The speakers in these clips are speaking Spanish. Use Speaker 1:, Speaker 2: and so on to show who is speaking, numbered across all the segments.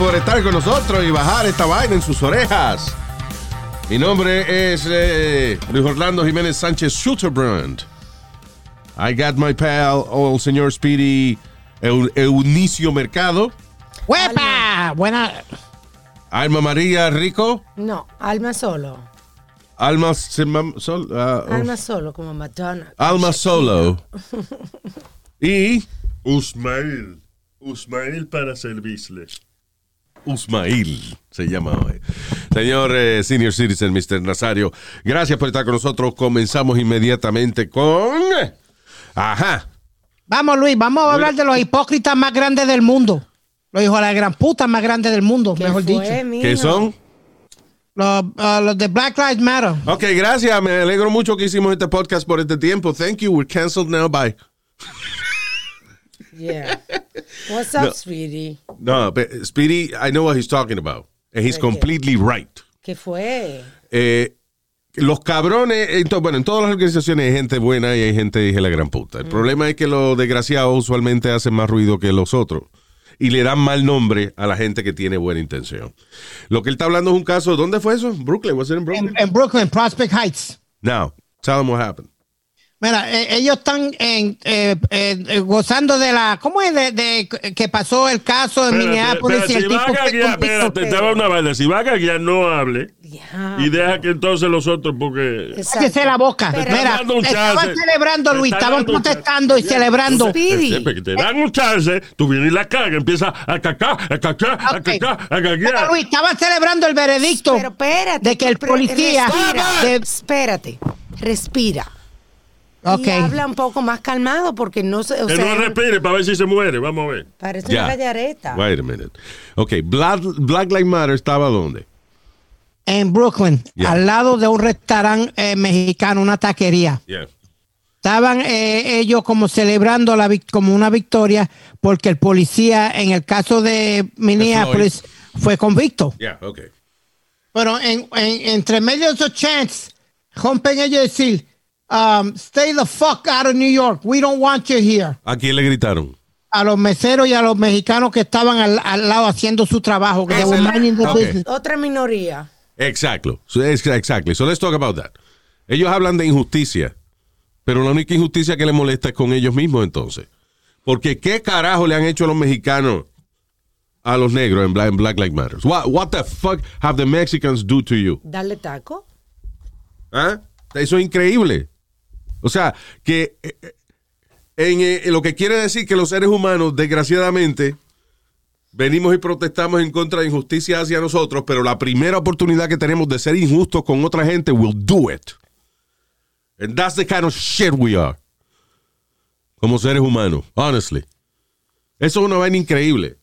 Speaker 1: Por estar con nosotros y bajar esta vaina en sus orejas. Mi nombre es eh, Luis Orlando Jiménez Sánchez Schutterbrand. I got my pal, el señor Speedy Eu- Eunicio Mercado.
Speaker 2: ¡Huepa! Buena.
Speaker 1: Alma María Rico.
Speaker 3: No, alma solo.
Speaker 1: Alma, Sol- oh,
Speaker 3: Alma solo, como Madonna.
Speaker 1: Alma Solo. Y
Speaker 4: Usmail. Usmail para servirles.
Speaker 1: Usmail se llama hoy. Señor eh, Senior Citizen, Mr. Nazario, gracias por estar con nosotros. Comenzamos inmediatamente con. Ajá.
Speaker 2: Vamos, Luis, vamos a hablar de los hipócritas más grandes del mundo. Los hijos de la gran puta más grandes del mundo,
Speaker 3: ¿Qué
Speaker 2: mejor
Speaker 3: fue,
Speaker 2: dicho.
Speaker 3: mijo?
Speaker 1: ¿Qué son?
Speaker 2: Los, ah, los de Black Lives Matter.
Speaker 1: Ok, gracias. Me alegro mucho que hicimos este podcast por este tiempo. Thank you. We're canceled now. Bye.
Speaker 3: Yeah. What's up, sweetie?
Speaker 1: No, but Speedy, I know what he's talking about. And he's completely right.
Speaker 3: ¿Qué fue?
Speaker 1: Eh, los cabrones, en to- bueno, en todas las organizaciones hay gente buena y hay gente de la gran puta. El problema es que los desgraciados usualmente hacen más ruido que los otros y le dan mal nombre a la gente que tiene buena intención. Lo que él está hablando es un caso, ¿dónde fue eso? Brooklyn, was it in Brooklyn?
Speaker 2: En Brooklyn, Prospect Heights.
Speaker 1: Now, tell them what happened.
Speaker 2: Mira, eh, ellos están en, eh, eh, gozando de la. ¿Cómo es de, de que pasó el caso en Minneapolis
Speaker 4: si
Speaker 2: tipo
Speaker 4: va a gaguear, espérate, te va una vaina. Si va a gaguear, no hable.
Speaker 3: Ya.
Speaker 4: Y deja que entonces los otros, porque.
Speaker 2: Cállese la boca.
Speaker 3: Pero-
Speaker 2: Mira, estaban celebrando, Luis. Estaban protestando y celebrando.
Speaker 4: Siempre que te dan un chance, tú vienes y la caga, empieza a cacar, a cacar, a
Speaker 2: Ok.
Speaker 4: cacar, a
Speaker 2: Pero,
Speaker 4: gaguear.
Speaker 2: Luis, estaban celebrando el veredicto
Speaker 3: Pero espérate.
Speaker 2: de que el policía.
Speaker 3: Respira,
Speaker 2: de-
Speaker 3: espérate. Respira.
Speaker 2: Ok.
Speaker 3: Y habla un poco más calmado porque no se. O
Speaker 4: Que
Speaker 3: sea,
Speaker 4: no respire para ver si se muere. Vamos a ver.
Speaker 3: parece
Speaker 1: Ya.
Speaker 3: una gallareta.
Speaker 1: Wait a minute. Ok, Black, Black Lives Matter estaba dónde?
Speaker 2: en Brooklyn,
Speaker 1: Yeah.
Speaker 2: al lado de un restaurante eh, mexicano, una taquería.
Speaker 1: Yeah.
Speaker 2: Estaban eh, ellos como celebrando la como una victoria porque el policía en el caso de Minneapolis fue convicto. Pero en, en- entre medio de esos chants, rompen ellos decir, um, stay the fuck out of New York. We don't want you here.
Speaker 1: ¿A quién le gritaron?
Speaker 2: A los meseros y a los mexicanos que estaban al, al lado haciendo su trabajo. que.
Speaker 3: Otra minoría.
Speaker 1: Exacto. Exactly. So let's talk about that. Ellos hablan de injusticia, pero la única injusticia que les molesta es con ellos mismos entonces. Porque ¿qué carajo le han hecho a los mexicanos a los negros en Black, en Black Lives Matter? What, what the fuck have the Mexicans do to you?
Speaker 3: Darle taco.
Speaker 1: ¿Ah? Eso es increíble. O sea, que eh, eh, en, eh, lo que quiere decir que los seres humanos, desgraciadamente, venimos y protestamos en contra de injusticia hacia nosotros, pero la primera oportunidad que tenemos de ser injustos con otra gente, we'll do it. And that's the kind of shit we are. Como seres humanos, honestly. Eso es una vaina increíble.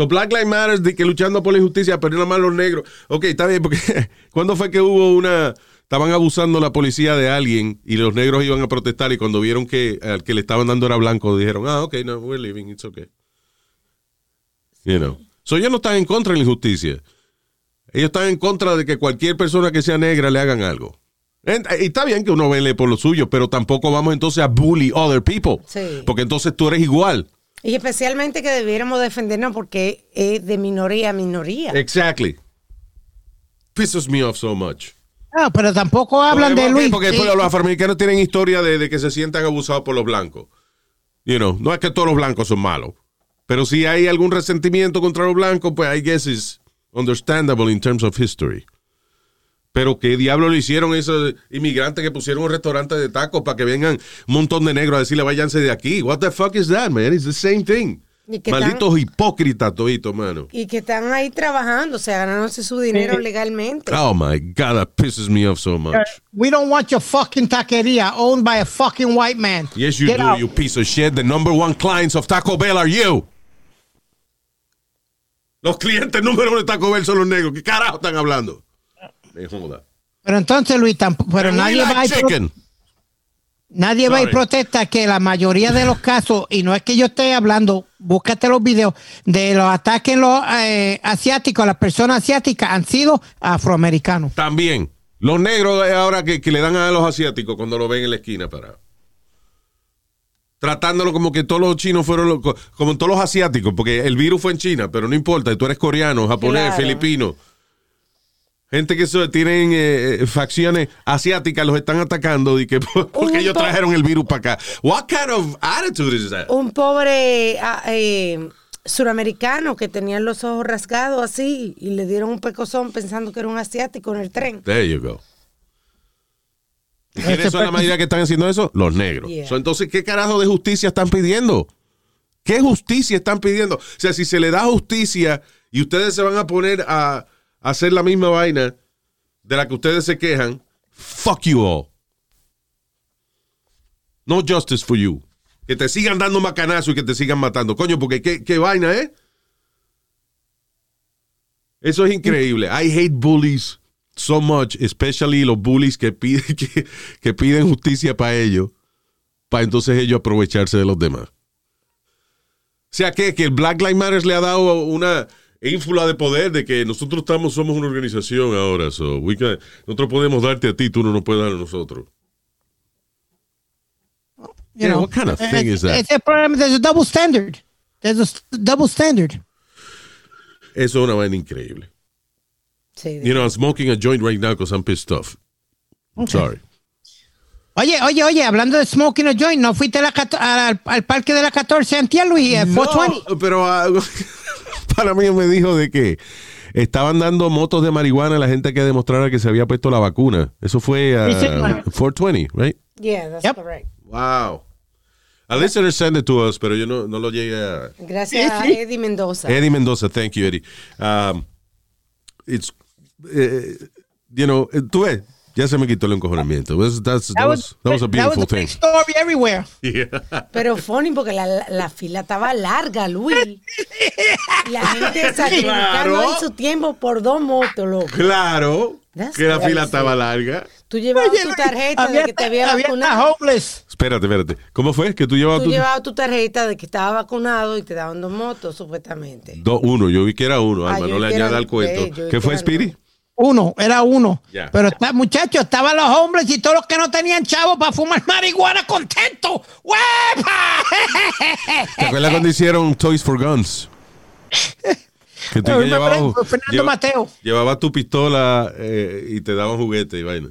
Speaker 1: So Black Lives Matter de que luchando por la injusticia, pero nada más los negros. Ok, está bien, porque ¿cuándo fue que hubo una... Estaban abusando la policía de alguien y los negros iban a protestar y cuando vieron que al que le estaban dando era blanco, dijeron, ah, ok, no, we're leaving, it's okay. You know. So ellos no están en contra de la injusticia. Ellos están en contra de que cualquier persona que sea negra le hagan algo. Y está bien que uno vele por lo suyo, pero tampoco vamos entonces a bully other people.
Speaker 3: Sí.
Speaker 1: Porque entonces tú eres igual.
Speaker 3: Y especialmente que debiéramos defendernos porque es de minoría a minoría.
Speaker 1: Exactly. Pisses me off so much.
Speaker 2: No, pero tampoco hablan
Speaker 1: porque,
Speaker 2: de Luis.
Speaker 1: Porque después los afroamericanos tienen historia de, de que se sientan abusados por los blancos. You know, no es que todos los blancos son malos. Pero si hay algún resentimiento contra los blancos, pues I guess is understandable in terms of history. Pero qué diablo le hicieron esos inmigrantes que pusieron un restaurante de tacos para que vengan un montón de negros a decirle váyanse de aquí. What the fuck is that, man? It's the same thing. Malditos hipócritas toditos, mano.
Speaker 3: Y que están ahí trabajando, o sea, ganándose su dinero legalmente.
Speaker 1: Oh my God, that pisses me off so much.
Speaker 2: We don't want your fucking taqueria owned by a fucking white man.
Speaker 1: Yes, you
Speaker 2: Get
Speaker 1: do,
Speaker 2: out.
Speaker 1: you piece of shit. The number one clients of Taco Bell are you. Los clientes número uno de Taco Bell son los negros. ¿Qué carajo están hablando?
Speaker 2: Pero entonces, Luis, tamp- pero
Speaker 1: And
Speaker 2: nadie
Speaker 1: like
Speaker 2: va
Speaker 1: chicken.
Speaker 2: Nadie va y
Speaker 1: Sorry.
Speaker 2: protesta que la mayoría de los casos, y no es que yo esté hablando, búscate los videos de los ataques en los eh, asiáticos, las personas asiáticas han sido afroamericanos.
Speaker 1: También. Los negros ahora que, que le dan a los asiáticos cuando lo ven en la esquina para tratándolo como que todos los chinos fueron los- co- como todos los asiáticos, porque el virus fue en China, pero no importa, tú eres coreano, japonés,
Speaker 3: Claro.
Speaker 1: filipino. Gente que so- tienen eh, eh, facciones asiáticas los están atacando y que porque ellos trajeron el virus para acá. What kind of attitude is that?
Speaker 3: Un pobre ah, eh, suramericano que tenía los ojos rasgados así y le dieron un pecozón pensando que era un asiático en el tren.
Speaker 1: There you go. ¿Y quiénes son la mayoría que están haciendo eso? Los negros.
Speaker 3: Yeah.
Speaker 1: So, entonces, ¿qué carajo de justicia están pidiendo? ¿Qué justicia están pidiendo? O sea, si se le da justicia y ustedes se van a poner a hacer la misma vaina de la que ustedes se quejan, fuck you all. No justice for you. Que te sigan dando macanazo y que te sigan matando. Coño, porque qué, qué vaina, ¿eh? Eso es increíble. I hate bullies so much, especially los bullies que piden, que, que piden justicia para ellos, para entonces ellos aprovecharse de los demás. O sea, que, que el Black Lives Matter le ha dado una ínfula de poder de que nosotros estamos, somos una organización ahora. So we can- nosotros podemos darte a ti, tú no nos puedes dar a nosotros.
Speaker 2: You
Speaker 1: Yeah,
Speaker 2: know,
Speaker 1: what kind of thing
Speaker 2: Eh,
Speaker 1: is that?
Speaker 2: Ese es el problema, there's a double standard. There's a double standard.
Speaker 1: Eso es una vaina increíble.
Speaker 3: Sí.
Speaker 1: You know, I'm smoking a joint right now because I'm pissed off. Sorry.
Speaker 2: Oye, oye, oye, hablando de smoking a joint, ¿no fuiste a la al, al parque de la 14 antier, Luis? Eh, 420.
Speaker 1: No, pero ah, para mí me dijo de que estaban dando motos de marihuana a la gente que demostrara que se había puesto la vacuna. Eso fue
Speaker 2: señor.
Speaker 1: 420, right?
Speaker 3: Yeah, that's
Speaker 2: Yep.
Speaker 3: correct.
Speaker 1: Wow. A listener sent it to us, pero yo no, no lo llegué a...
Speaker 3: Gracias a. Eddie Mendoza.
Speaker 1: Eddie Mendoza, thank you, Eddie. Um, it's, eh, you know, eh, tú ves, ya se me quitó el encojonamiento. That's- that's- that, was, that was a beautiful
Speaker 2: that was a
Speaker 1: thing.
Speaker 2: big story everywhere.
Speaker 3: Pero funny porque la, la- la fila estaba larga, Luis. La gente sacrificando
Speaker 1: Claro.
Speaker 3: ahí su tiempo por dos motos, loco.
Speaker 1: Claro,
Speaker 3: That's
Speaker 1: que la
Speaker 3: crazy.
Speaker 1: fila estaba larga.
Speaker 3: Tú llevabas
Speaker 2: Oye,
Speaker 3: tu tarjeta de que te había
Speaker 2: había
Speaker 3: vacunado.
Speaker 2: homeless.
Speaker 1: Espérate, espérate. ¿Cómo fue? Que tú llevabas
Speaker 3: Tú
Speaker 1: tu...
Speaker 3: llevabas tu tarjeta de que estaba vacunado y te daban dos motos, supuestamente.
Speaker 1: Do- uno, yo vi que era uno,
Speaker 3: Ah,
Speaker 1: Alma, no le añada al cuento. ¿Qué fue, Speedy?
Speaker 3: dos.
Speaker 2: Uno, era uno. Pero está, muchachos, estaban los hombres y todos los que no tenían chavos para fumar marihuana contentos. ¡Huepa!
Speaker 1: ¿Te acuerdas cuando hicieron Toys for Guns? Que tú llevabas,
Speaker 2: Fernando Mateo.
Speaker 1: llevabas tu pistola eh, y te daban juguete y vaina.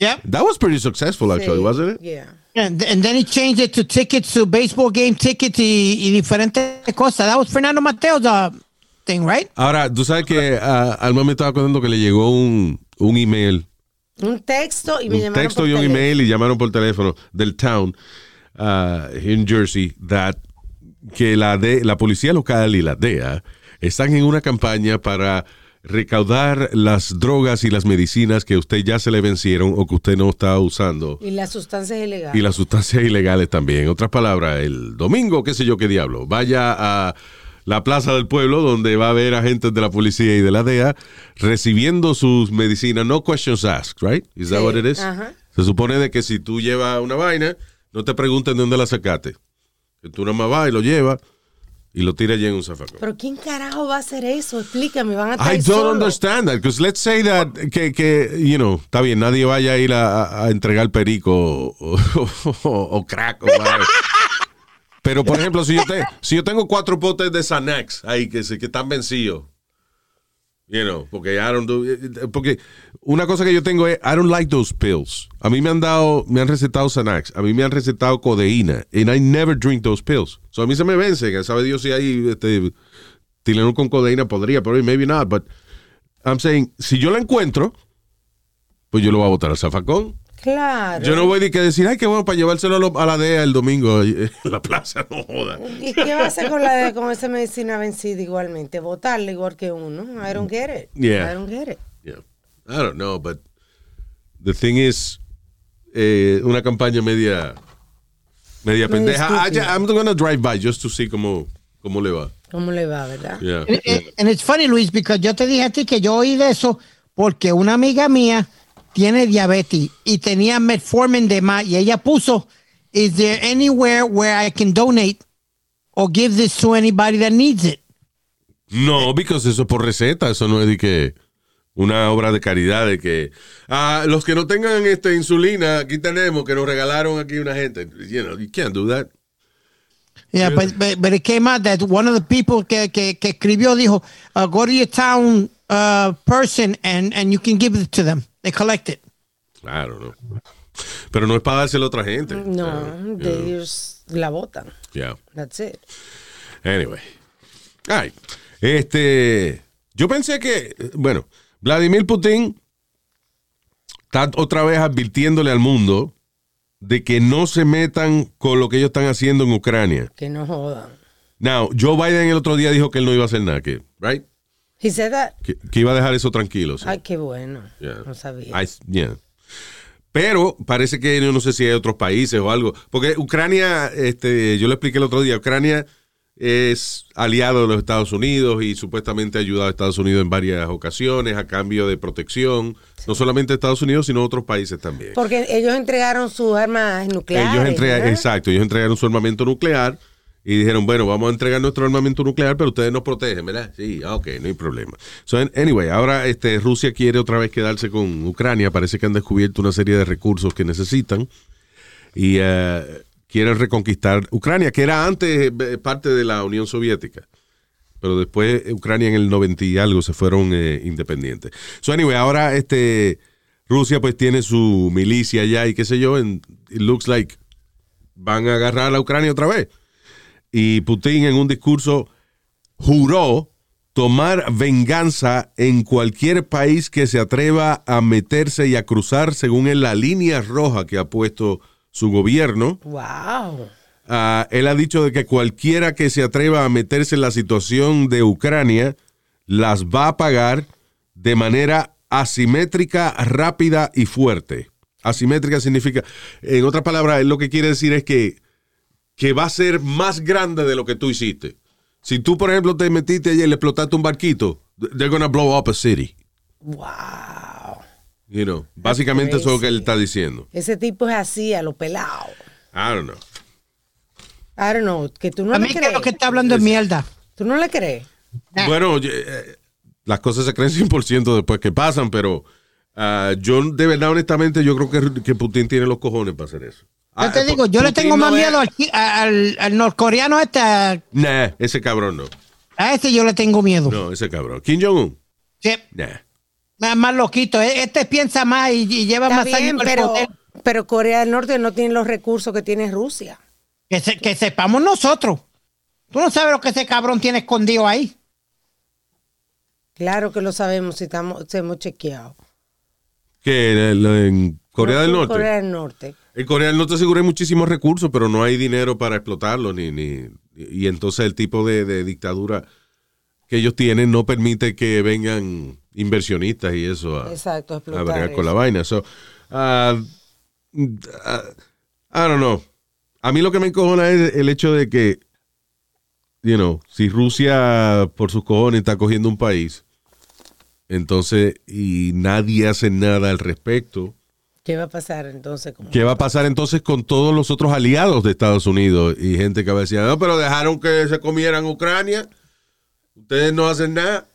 Speaker 2: Yep.
Speaker 1: That was pretty successful, actually,
Speaker 3: Sí,
Speaker 1: wasn't it?
Speaker 3: Yeah.
Speaker 2: And, and then he changed it to tickets, to baseball game tickets y, y diferentes cosas. That was Fernando Mateo's uh, thing, right?
Speaker 1: Ahora, tú sabes que ah, Alma me estaba contando que le llegó un, un email,
Speaker 3: Un texto y me
Speaker 1: un
Speaker 3: llamaron
Speaker 1: texto
Speaker 3: por
Speaker 1: y un
Speaker 3: teléfono.
Speaker 1: email y llamaron por teléfono del town ah, en Jersey that que la de la policía local y la DEA están en una campaña para recaudar las drogas y las medicinas que a usted ya se le vencieron o que usted no está usando
Speaker 3: Y las sustancias ilegales.
Speaker 1: y las sustancias ilegales también. En otras palabras, el domingo, qué sé yo qué diablo, vaya a la plaza del pueblo donde va a haber agentes de la policía y de la DEA recibiendo sus medicinas, no questions asked, right? Is that
Speaker 3: Sí,
Speaker 1: what it is?
Speaker 3: ajá.
Speaker 1: Se supone de que si tú llevas una vaina, no te pregunten de dónde la sacaste. Que tú nada más vas y lo llevas y lo tiras allí en un zafacón.
Speaker 3: Pero ¿quién carajo va a hacer eso? Explícame, van a estar
Speaker 1: I don't
Speaker 3: solos.
Speaker 1: understand that, because let's say that, que, que, you know, está bien, nadie vaya a ir a, a- entregar perico o, o- o crack o. Pero, por ejemplo, si yo, tengo cuatro potes de Xanax ahí que, que están vencidos, you know, porque I don't do- porque una cosa que yo tengo es, I don't like those pills. A mí me han dado, me han recetado Xanax, a mí me han recetado codeína, and I never drink those pills. So a mí se me vence, que sabe Dios si hay, este, con codeína podría, pero maybe not, but I'm saying, si yo la encuentro, pues yo lo voy a botar al zafacón.
Speaker 3: Claro.
Speaker 1: Yo no voy a decir, ay, qué bueno, para llevárselo a lo- a la DEA el domingo en la plaza, no joda.
Speaker 3: ¿Y qué va a hacer con, la de, con esa medicina vencida igualmente? Votarla igual que uno. I don't get it.
Speaker 1: Yeah.
Speaker 3: I don't get it.
Speaker 1: Yeah. I don't know, but the thing is, eh, una campaña media, media pendeja. I,
Speaker 3: estúpida.
Speaker 1: I'm gonna drive by just to see cómo, ¿Cómo le va?
Speaker 3: ¿Cómo le va, verdad?
Speaker 1: Yeah.
Speaker 2: And, and- and it's funny, Luis, because yo te dije a ti que yo oí de eso porque una amiga mía tiene diabetes y tenía metformin de más y ella puso, is there anywhere where I can donate or give this to anybody that needs it?
Speaker 1: No, because eso es por receta, eso no es de que una obra de caridad de que ah, los que no tengan este insulina, aquí tenemos que nos regalaron aquí una gente. You know, you can't do that.
Speaker 2: Yeah, but, but, but it came out that one of the people que, que, que escribió dijo, uh, go to your town uh, person and, and you can give it to them. They collect it.
Speaker 1: Claro, no. Pero no es para dárselo a otra gente.
Speaker 3: No, de ellos la botan.
Speaker 1: yeah.
Speaker 3: That's it.
Speaker 1: Anyway. Ay, este, yo pensé que, bueno, Vladimir Putin está otra vez advirtiéndole al mundo de que no se metan con lo que ellos están haciendo en Ucrania.
Speaker 3: Que no jodan.
Speaker 1: Now, Joe Biden el otro día dijo que él no iba a hacer nada, que, right?
Speaker 3: He said that.
Speaker 1: Que, que iba a dejar eso tranquilo. sí.
Speaker 3: Ay, qué bueno.
Speaker 1: Yeah.
Speaker 3: No sabía.
Speaker 1: I- yeah. Pero parece que yo no sé si hay otros países o algo. Porque Ucrania, este, yo le expliqué el otro día, Ucrania es aliado de los Estados Unidos y supuestamente ha ayudado a Estados Unidos en varias ocasiones a cambio de protección. No solamente Estados Unidos, sino otros países también.
Speaker 3: Porque ellos entregaron sus armas nucleares.
Speaker 1: ellos
Speaker 3: ¿verdad?
Speaker 1: exacto, ellos entregaron su armamento nuclear y dijeron, bueno, vamos a entregar nuestro armamento nuclear, pero ustedes nos protegen, ¿verdad? Sí, ah, ok, no hay problema. So, an- anyway, ahora este, Rusia quiere otra vez quedarse con Ucrania, parece que han descubierto una serie de recursos que necesitan y eh, quieren reconquistar Ucrania, que era antes eh, parte de la Unión Soviética. Pero después Ucrania en el 90 y algo se fueron eh, independientes. So anyway, ahora este Rusia pues tiene su milicia allá y qué sé yo, it looks like van a agarrar a Ucrania otra vez. Y Putin en un discurso juró tomar venganza en cualquier país que se atreva a meterse y a cruzar según él la línea roja que ha puesto su gobierno.
Speaker 3: Wow.
Speaker 1: Ah, él ha dicho de que cualquiera que se atreva a meterse en la situación de Ucrania las va a pagar de manera asimétrica, rápida y fuerte. Asimétrica significa, en otras palabras, él lo que quiere decir es que, que va a ser más grande de lo que tú hiciste. Si tú, por ejemplo, te metiste y le explotaste un barquito, they're gonna blow up a city.
Speaker 3: Wow.
Speaker 1: You know, básicamente eso es lo que él está diciendo.
Speaker 3: Ese tipo es así, a lo pelado.
Speaker 1: I don't know.
Speaker 3: I don't know, que tú no
Speaker 2: A
Speaker 3: le
Speaker 2: mí que
Speaker 3: crees.
Speaker 2: lo que está hablando es mierda.
Speaker 3: Tú no le crees.
Speaker 2: Ah.
Speaker 1: Bueno, yo, eh, las cosas se creen 100% después que pasan, pero ah, yo de verdad, honestamente, yo creo que, que Putin tiene los cojones para hacer eso.
Speaker 2: Yo te
Speaker 1: Ah,
Speaker 2: digo, yo le tengo
Speaker 1: no
Speaker 2: más
Speaker 1: es-
Speaker 2: miedo al, al, al norcoreano este, a,
Speaker 1: Nah, ese cabrón no.
Speaker 2: a ese yo le tengo miedo.
Speaker 1: No, ese cabrón. Kim Jong-un.
Speaker 2: Sí,
Speaker 1: Nah.
Speaker 2: Más, más loquito. E- Este piensa más y, y lleva
Speaker 3: Está
Speaker 2: más
Speaker 3: bien,
Speaker 2: años
Speaker 3: pero,
Speaker 2: poder.
Speaker 3: pero Corea del Norte no tiene los recursos que tiene Rusia.
Speaker 2: Que, se- que sepamos nosotros. Tú no sabes lo que ese cabrón tiene escondido ahí.
Speaker 3: Claro que lo sabemos si estamos, si hemos chequeado.
Speaker 1: Que en, en Corea
Speaker 3: No
Speaker 1: del Norte.
Speaker 3: Corea del Norte.
Speaker 1: En Corea del Norte seguro hay muchísimos recursos, pero no hay dinero para explotarlos. Ni, ni, y entonces el tipo de, de dictadura que ellos tienen no permite que vengan inversionistas y eso a,
Speaker 3: Exacto,
Speaker 1: a
Speaker 3: explotar
Speaker 1: bregar con la vaina. So, ah, ah, I don't know. A mí lo que me encojona es el hecho de que, you know, si Rusia por sus cojones está cogiendo un país, entonces, y nadie hace nada al respecto,
Speaker 3: ¿Qué va a pasar entonces? con-
Speaker 1: ¿Qué va a pasar entonces con todos los otros aliados de Estados Unidos y gente que va a decir, no, pero dejaron que se comieran Ucrania, ustedes no hacen nada,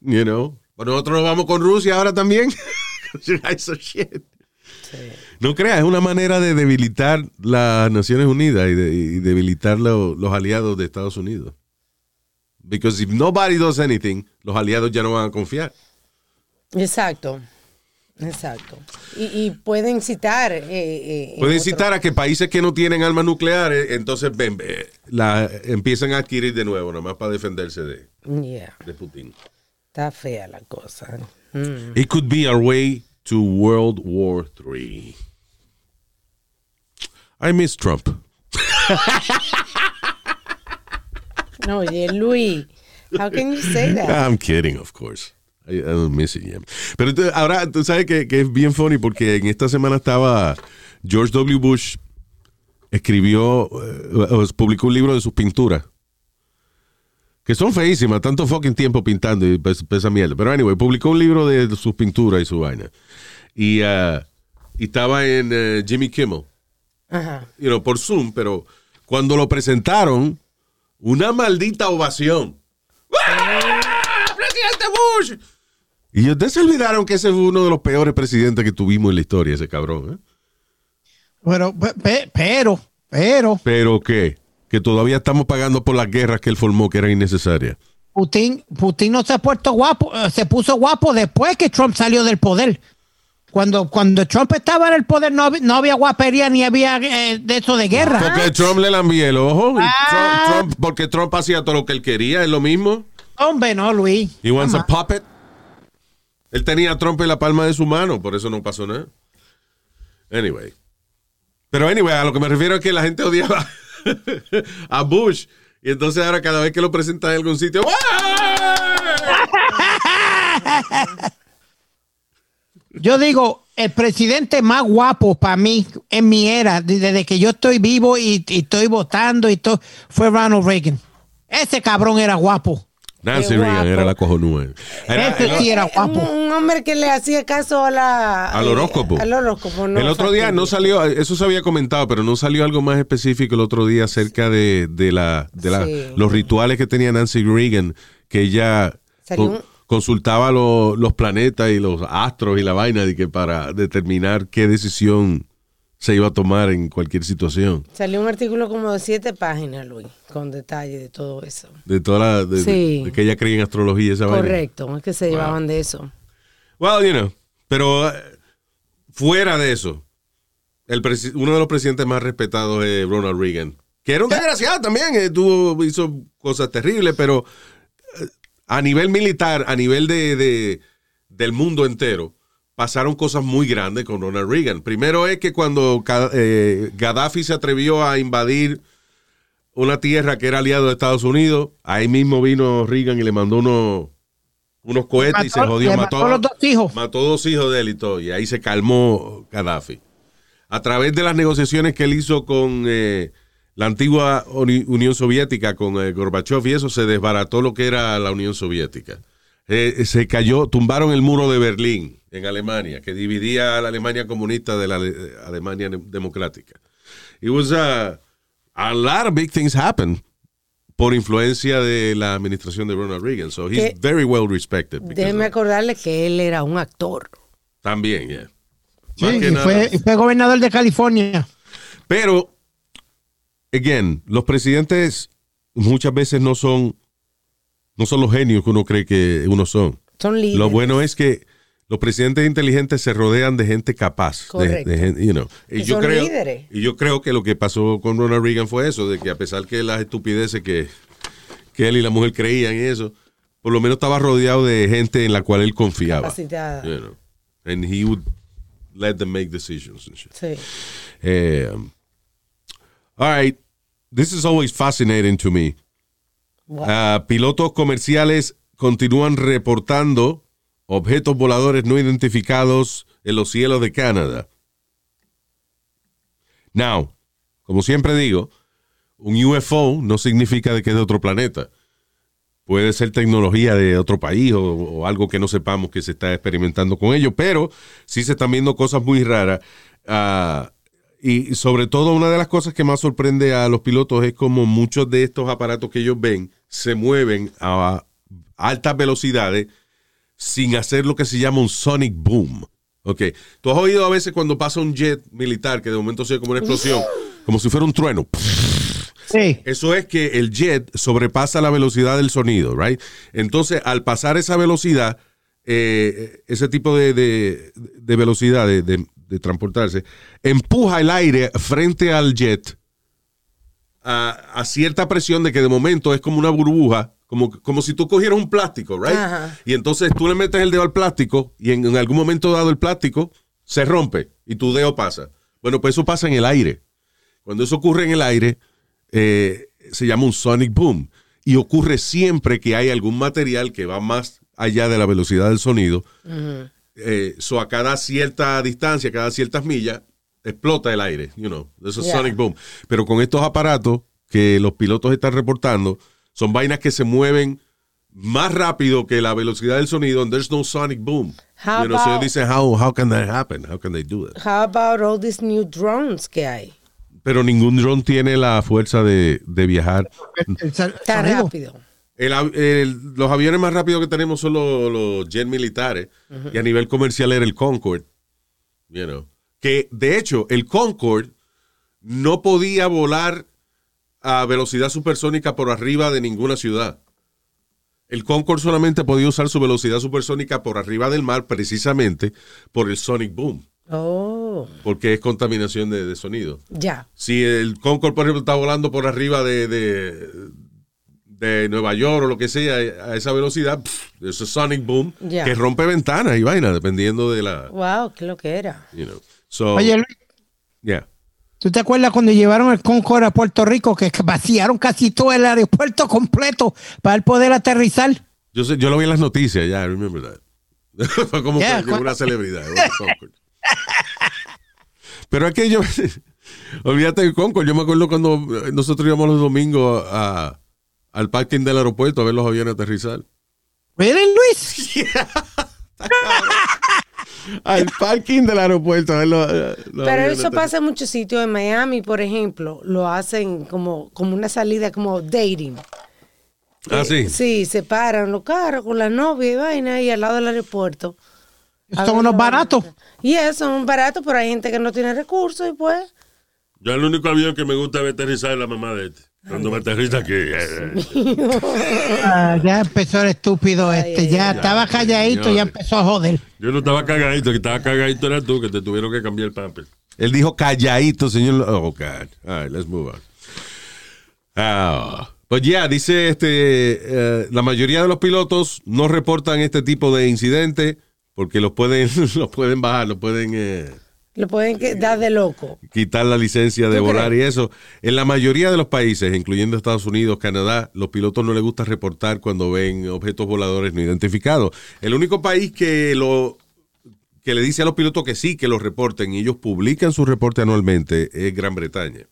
Speaker 1: you know, pues nosotros nos vamos con Rusia ahora también. Shit. No creas, es una manera de debilitar las Naciones Unidas y, de, y debilitar lo- los aliados de Estados Unidos. Because if nobody does anything, los aliados ya no van a confiar.
Speaker 3: Exacto. Exacto. Y, y pueden incitar. eh, eh, en
Speaker 1: Puede
Speaker 3: otro-
Speaker 1: incitar a que países que no tienen armas nucleares, entonces ven, la, empiezan a adquirir de nuevo, nomás para defenderse de,
Speaker 3: Yeah,
Speaker 1: de Putin.
Speaker 3: está fea la cosa. Mm.
Speaker 1: It could be our way to World War III. I miss Trump.
Speaker 3: Oye, Luis, how can you say that?
Speaker 1: I'm kidding, of course. I, I. Pero entonces, ahora tú sabes que, que es bien funny porque en esta semana estaba George W. Bush escribió, eh, publicó un libro de sus pinturas que son feísimas, tanto fucking tiempo pintando y pues, pues, esa mierda. Pero anyway, publicó un libro de sus pinturas y su vaina. Y, y estaba en eh, Jimmy Kimmel,
Speaker 3: Ajá.
Speaker 1: you know, por Zoom, pero cuando lo presentaron, una maldita ovación. Y ustedes se olvidaron que ese fue uno de los peores presidentes que tuvimos en la historia, ese cabrón. ¿eh?
Speaker 2: Pe- pe- pero, pero,
Speaker 1: Pero que, que todavía estamos pagando por las guerras que él formó que eran innecesarias.
Speaker 2: Putin, Putin no se ha puesto guapo, eh, se puso guapo después que Trump salió del poder. Cuando, cuando Trump estaba en el poder no, no había guapería ni había eh, de eso de guerra.
Speaker 1: Porque Trump le lambía el ojo.
Speaker 2: Ah.
Speaker 1: Trump- Trump- porque Trump hacía todo lo que él quería, es lo mismo.
Speaker 2: Hombre, no, Luis.
Speaker 1: He wants a puppet. Él tenía a Trump en la palma de su mano, por eso no pasó nada. Anyway. Pero anyway, a lo que me refiero es que la gente odiaba a Bush. Y entonces ahora cada vez que lo presentan en algún sitio.
Speaker 2: Yo digo, el presidente más guapo para mí en mi era, desde que yo estoy vivo y, y estoy votando y todo, fue Ronald Reagan. Ese cabrón era guapo.
Speaker 1: Nancy Reagan era la cojonúa. Era-
Speaker 2: Ese
Speaker 1: era-
Speaker 2: sí era
Speaker 3: Un,
Speaker 2: guapo.
Speaker 3: un hombre que le hacía caso a la,
Speaker 1: Al horóscopo.
Speaker 3: eh, al horóscopo, no
Speaker 1: el otro día no salió, eso se había comentado, pero no salió algo más específico el otro día acerca de, de la, de la-
Speaker 3: Sí.
Speaker 1: los rituales que tenía Nancy Reagan, que ella consultaba lo- los planetas y los astros y la vaina de que para determinar qué decisión se iba a tomar en cualquier situación.
Speaker 3: Salió un artículo como de siete páginas, Luis, con detalle de todo eso.
Speaker 1: De toda la, de,
Speaker 3: Sí.
Speaker 1: de que ella creía en astrología esa vaina.
Speaker 3: Correcto, es que se llevaban de eso.
Speaker 1: Well, you know, pero eh, fuera de eso, el uno de los presidentes más respetados es Ronald Reagan, que era un desgraciado también, eh, tuvo, hizo cosas terribles, pero eh, a nivel militar, a nivel de- del mundo entero, pasaron cosas muy grandes con Ronald Reagan. Primero es que cuando eh, Gaddafi se atrevió a invadir una tierra que era aliado de Estados Unidos, ahí mismo vino Reagan y le mandó unos, unos cohetes y se jodió, mató,
Speaker 2: mató a los dos hijos.
Speaker 1: mató dos hijos de él y todo, y ahí se calmó Gaddafi. A través de las negociaciones que él hizo con eh, la antigua Uni- Unión Soviética, con eh, Gorbachev y eso, se desbarató lo que era la Unión Soviética. Eh, se cayó, tumbaron el muro de Berlín en Alemania, que dividía a la Alemania comunista de la Ale- Alemania democrática. It was a, a lot of big things happened por influencia de la administración de Ronald Reagan. So he's
Speaker 3: Que-
Speaker 1: very well respected.
Speaker 3: Déjeme acordarle que él era un actor.
Speaker 1: también, yeah.
Speaker 2: Sí,
Speaker 1: que
Speaker 2: y fue, y fue gobernador de California.
Speaker 1: Pero, again, los presidentes muchas veces no son, no son los genios que uno cree que uno son.
Speaker 3: Son líderes.
Speaker 1: Lo bueno es que los presidentes inteligentes se rodean de gente capaz.
Speaker 3: Correcto.
Speaker 1: de you know. y, yo
Speaker 3: son
Speaker 1: creo,
Speaker 3: líderes.
Speaker 1: y yo creo que lo que pasó con Ronald Reagan fue eso, de que a pesar que las estupideces que, que él y la mujer creían en eso, por lo menos estaba rodeado de gente en la cual él confiaba.
Speaker 3: Capacitada.
Speaker 1: You know. And he would let them make decisions and shit.
Speaker 3: Sí.
Speaker 1: Eh, all right. This is always fascinating to me. Ah, pilotos comerciales continúan reportando objetos voladores no identificados en los cielos de Canadá. Now, como siempre digo, un UFO no significa de que es de otro planeta. Puede ser tecnología de otro país o, o algo que no sepamos que se está experimentando con ello, pero sí se están viendo cosas muy raras. Ah, y sobre todo una de las cosas que más sorprende a los pilotos es como muchos de estos aparatos que ellos ven se mueven a altas velocidades sin hacer lo que se llama un sonic boom. Ok, tú has oído a veces cuando pasa un jet militar que de momento se ve como una explosión, como si fuera un trueno.
Speaker 2: Sí.
Speaker 1: Eso es que el jet sobrepasa la velocidad del sonido, right? Entonces, al pasar esa velocidad, eh, ese tipo de, de- de velocidad de, de- de transportarse, empuja el aire frente al jet a, a cierta presión de que de momento es como una burbuja, como, como si tú cogieras un plástico, right?
Speaker 3: Ajá.
Speaker 1: Y entonces tú le metes el dedo al plástico y en, en algún momento dado el plástico se rompe y tu dedo pasa. Bueno, pues eso pasa en el aire. Cuando eso ocurre en el aire, eh, se llama un sonic boom. Y ocurre siempre que hay algún material que va más allá de la velocidad del sonido. Eh, so a cada cierta distancia, cada ciertas millas, explota el aire. You know, eso es
Speaker 3: Yeah.
Speaker 1: sonic boom. Pero con estos aparatos que los pilotos están reportando, Son vainas que se mueven más rápido que la velocidad del sonido, and there's no sonic boom.
Speaker 3: How
Speaker 1: You know, so ellos
Speaker 3: about-
Speaker 1: dicen, how, how can that happen? How can they do that?
Speaker 3: How about all these new drones que hay?
Speaker 1: Pero ningún dron tiene la fuerza de, de viajar.
Speaker 3: Tan rápido.
Speaker 1: El el- los aviones más rápidos que tenemos son los, los jet militares. Y a nivel comercial era el Concorde. You know. Que de hecho, el Concorde no podía volar a velocidad supersónica por arriba de ninguna ciudad. El Concorde solamente podía usar su velocidad supersónica por arriba del mar, precisamente por el sonic boom,
Speaker 3: Oh,
Speaker 1: porque es contaminación de, de sonido.
Speaker 3: ya.
Speaker 1: Si el Concorde, por ejemplo, está volando por arriba de, de, de Nueva York o lo que sea, a esa velocidad, pff, es un sonic boom que rompe ventanas y vaina, dependiendo de la,
Speaker 3: Wow, qué lo que era.
Speaker 1: you know. So,
Speaker 2: Oye, Luis,
Speaker 1: yeah.
Speaker 2: ¿tú te acuerdas cuando llevaron el Concorde a Puerto Rico que vaciaron casi todo el aeropuerto completo para él poder aterrizar?
Speaker 1: Yo, sé, yo lo vi en las noticias, ya, I remember that. Fue como
Speaker 2: Yeah,
Speaker 1: que una celebridad. Pero aquello, olvídate del Concorde. Yo me acuerdo cuando nosotros íbamos los domingos a, al parking del aeropuerto a ver los aviones aterrizar.
Speaker 2: ¿Really, Luis?
Speaker 1: Al parking del aeropuerto a ver los, los
Speaker 3: Pero eso
Speaker 1: aterrizar.
Speaker 3: pasa en muchos sitios. En Miami, por ejemplo, lo hacen como, como una salida, como dating.
Speaker 1: Ah, sí.
Speaker 3: Sí, se paran los carros con la novia y vaina ahí al lado del aeropuerto.
Speaker 2: Son unos baratos.
Speaker 3: Y eso, son baratos, pero hay gente que no tiene recursos y pues...
Speaker 4: Yo el único avión que me gusta ver aterrizar es la mamá de este. Cuando me aterriza aquí. eh, eh,
Speaker 2: Ah, ya empezó el estúpido este. Ya estaba calladito, ya
Speaker 1: señores.
Speaker 2: empezó a joder.
Speaker 4: Yo no estaba cagadito, que estaba cagadito era tú, que te tuvieron que cambiar el pamper.
Speaker 1: Él dijo calladito, señor. Oh, God. All right, let's move on. Ah, pues ya, dice este, eh, la mayoría de los pilotos no reportan este tipo de incidentes porque los pueden, los pueden bajar, los pueden eh,
Speaker 3: Lo pueden dar de loco.
Speaker 1: quitar la licencia de
Speaker 3: ¿Tú
Speaker 1: volar
Speaker 3: crees?
Speaker 1: y eso. En la mayoría de los países, incluyendo Estados Unidos, Canadá, los pilotos no les gusta reportar cuando ven objetos voladores no identificados. El único país que lo que le dice a los pilotos que sí, que los reporten y ellos publican su reporte anualmente es Gran Bretaña.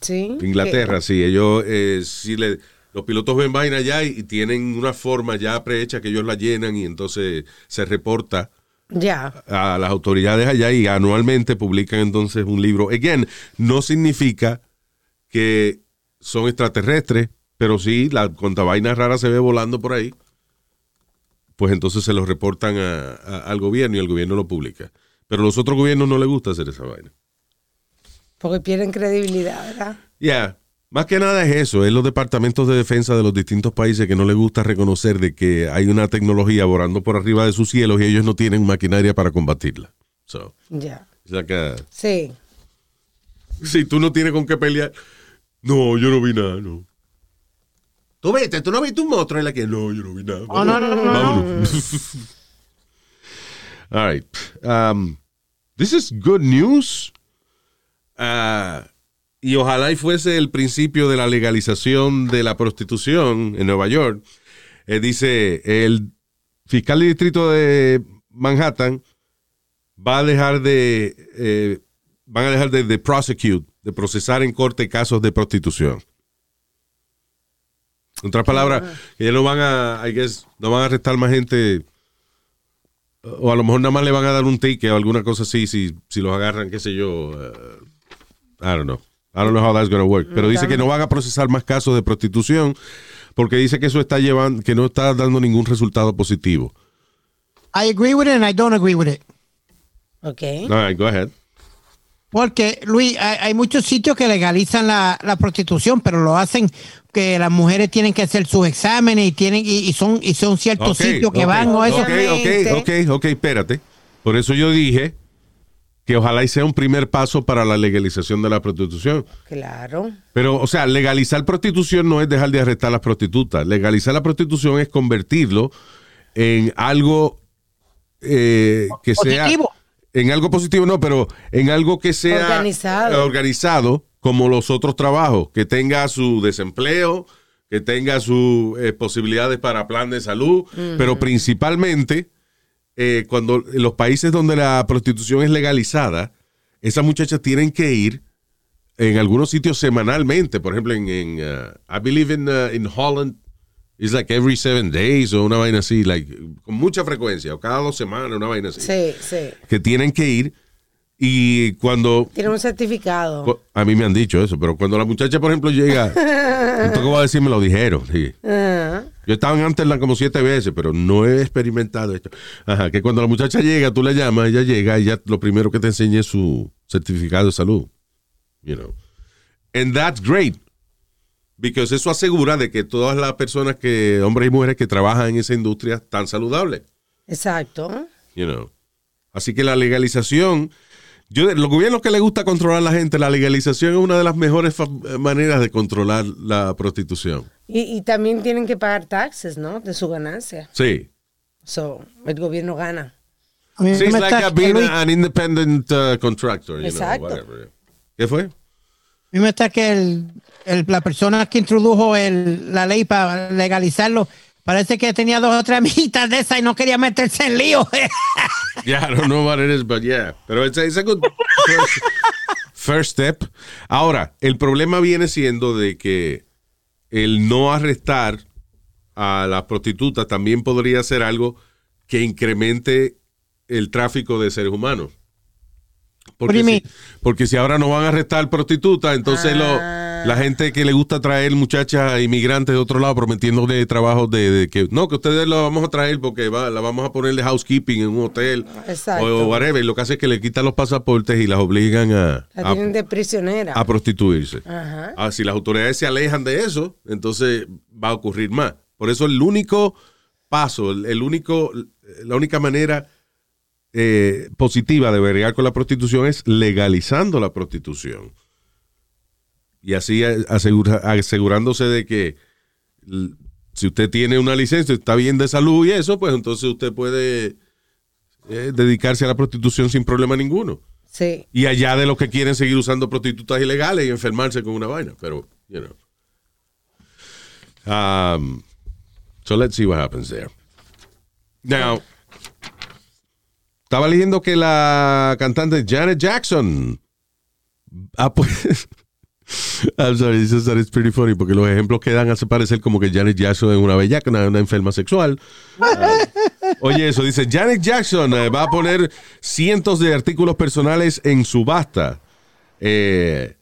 Speaker 3: Sí.
Speaker 1: Inglaterra, sí, ellos eh, sí le los pilotos ven vaina ya y tienen una forma ya prehecha que ellos la llenan y entonces se reporta A las autoridades allá y anualmente publican entonces un libro. Again, no significa que son extraterrestres, pero sí, la cuanta vaina rara se ve volando por ahí, pues entonces se los reportan a- a- al gobierno y el gobierno lo publica. Pero a los otros gobiernos no les gusta hacer esa vaina.
Speaker 3: Porque pierden credibilidad, ¿verdad?
Speaker 1: Ya, más que nada es eso, es los departamentos de defensa de los distintos países que no les gusta reconocer de que hay una tecnología volando por arriba de sus cielos y ellos no tienen maquinaria para combatirla. So,
Speaker 3: Ya.
Speaker 1: que
Speaker 3: Sí.
Speaker 1: si tú no tienes con qué pelear, no, yo no vi nada, no. Tú viste, tú no viste un monstruo en la que no, yo no vi nada.
Speaker 2: No, no, no, no, no.
Speaker 1: All right. Um, this is good news. Ah, y ojalá y fuese el principio de la legalización de la prostitución en Nueva York. Eh, dice, el fiscal de distrito de Manhattan va a dejar de, eh, van a dejar de, de prosecute, de procesar en corte casos de prostitución. En otras palabras, que ya no van a, I guess, no van a arrestar más gente, o a lo mejor nada más le van a dar un ticket o alguna cosa así, si, si los agarran, qué sé yo, uh, I don't know. I don't know how that's gonna work. Pero dice que no van a procesar más casos de prostitución porque dice que eso está llevando, que no está dando ningún resultado positivo.
Speaker 2: I agree with it and I don't agree with it.
Speaker 3: Ok.
Speaker 1: All right, go ahead.
Speaker 2: Porque, Luis, hay, hay muchos sitios que legalizan la, la prostitución, pero lo hacen que las mujeres tienen que hacer sus exámenes y tienen y, y son y son ciertos
Speaker 1: Ok,
Speaker 2: sitios que
Speaker 1: ok,
Speaker 2: van o eso.
Speaker 1: Ok, ok, ok, ok, espérate. Por eso yo dije que ojalá y sea un primer paso para la legalización de la prostitución.
Speaker 3: Claro.
Speaker 1: Pero, o sea, legalizar prostitución no es dejar de arrestar a las prostitutas. Legalizar la prostitución es convertirlo en algo eh, que sea...
Speaker 2: Positivo.
Speaker 1: En algo positivo, no, pero en algo que sea
Speaker 3: Organizado.
Speaker 1: organizado como los otros trabajos, que tenga su desempleo, que tenga sus eh, posibilidades para plan de salud, pero principalmente eh, cuando en los países donde la prostitución es legalizada, esas muchachas tienen que ir en algunos sitios semanalmente. Por ejemplo, en, en uh, I believe in, uh, in Holland, it's like every seven days o una vaina así, like, con mucha frecuencia, o cada dos semanas, una vaina así.
Speaker 3: Sí, sí.
Speaker 1: Que tienen que ir y cuando
Speaker 3: Tiene un certificado.
Speaker 1: A mí me han dicho eso, pero cuando la muchacha, por ejemplo, llega, esto que voy a decir me lo dijeron. sí.
Speaker 3: Ajá.
Speaker 1: Yo estaba en Amsterdam como siete veces, pero no he experimentado esto. Ajá, que cuando la muchacha llega, tú la llamas, ella llega y ya lo primero que te enseña es su certificado de salud. You know. And that's great. Because eso asegura de que todas las personas que, hombres y mujeres que trabajan en esa industria, están saludables.
Speaker 3: Exacto.
Speaker 1: You know. Así que la legalización, yo, los gobiernos que les gusta controlar a la gente, la legalización es una de las mejores fa- maneras de controlar la prostitución.
Speaker 3: Y, y también tienen que pagar taxes, ¿no? De su ganancia.
Speaker 1: Sí.
Speaker 3: So, el gobierno gana.
Speaker 2: Mí
Speaker 1: Sí, it's
Speaker 2: me
Speaker 1: like a being an independent uh, contractor, you
Speaker 3: Exacto.
Speaker 1: know, whatever. ¿Qué fue?
Speaker 2: A mí me está que el, el- la persona que introdujo el, la ley para legalizarlo parece que tenía dos o tres amiguitas de esas y no quería meterse en lío.
Speaker 1: Yeah, I don't know what it is, but yeah. Pero it's it's a good first, first step. Ahora, el problema viene siendo de que el no arrestar a las prostitutas también podría ser algo que incremente el tráfico de seres humanos. Porque, si, porque si ahora no van a arrestar prostitutas, entonces lo- la gente que le gusta traer muchachas inmigrantes de otro lado prometiéndole trabajos de, de que no, que ustedes la vamos a traer porque va- la vamos a poner de housekeeping en un hotel
Speaker 3: Exacto.
Speaker 1: o, whatever. Y lo que hace es que le quitan los pasaportes y las obligan a,
Speaker 3: La
Speaker 1: a,
Speaker 3: de prisionera.
Speaker 1: a prostituirse.
Speaker 3: Ajá.
Speaker 1: Ah, si las autoridades se alejan de eso, entonces va a ocurrir más. Por eso el único paso, el único, la única manera eh, positiva de bregar con la prostitución es legalizando la prostitución. Y así asegura- asegurándose de que si usted tiene una licencia, está bien de salud y eso, pues entonces usted puede eh, dedicarse a la prostitución sin problema ninguno.
Speaker 3: Sí.
Speaker 1: Y allá de los que quieren seguir usando prostitutas ilegales y enfermarse con una vaina. Pero, you know. Um, so let's see what happens there. Now, estaba leyendo que la cantante Janet Jackson. Ah, pues. I'm sorry, this pretty funny porque los ejemplos que dan hace parecer como que Janet Jackson es una bellaca, una, una enferma sexual. Oye, eso dice, Janet Jackson eh, va a poner cientos de artículos personales en subasta. Eh,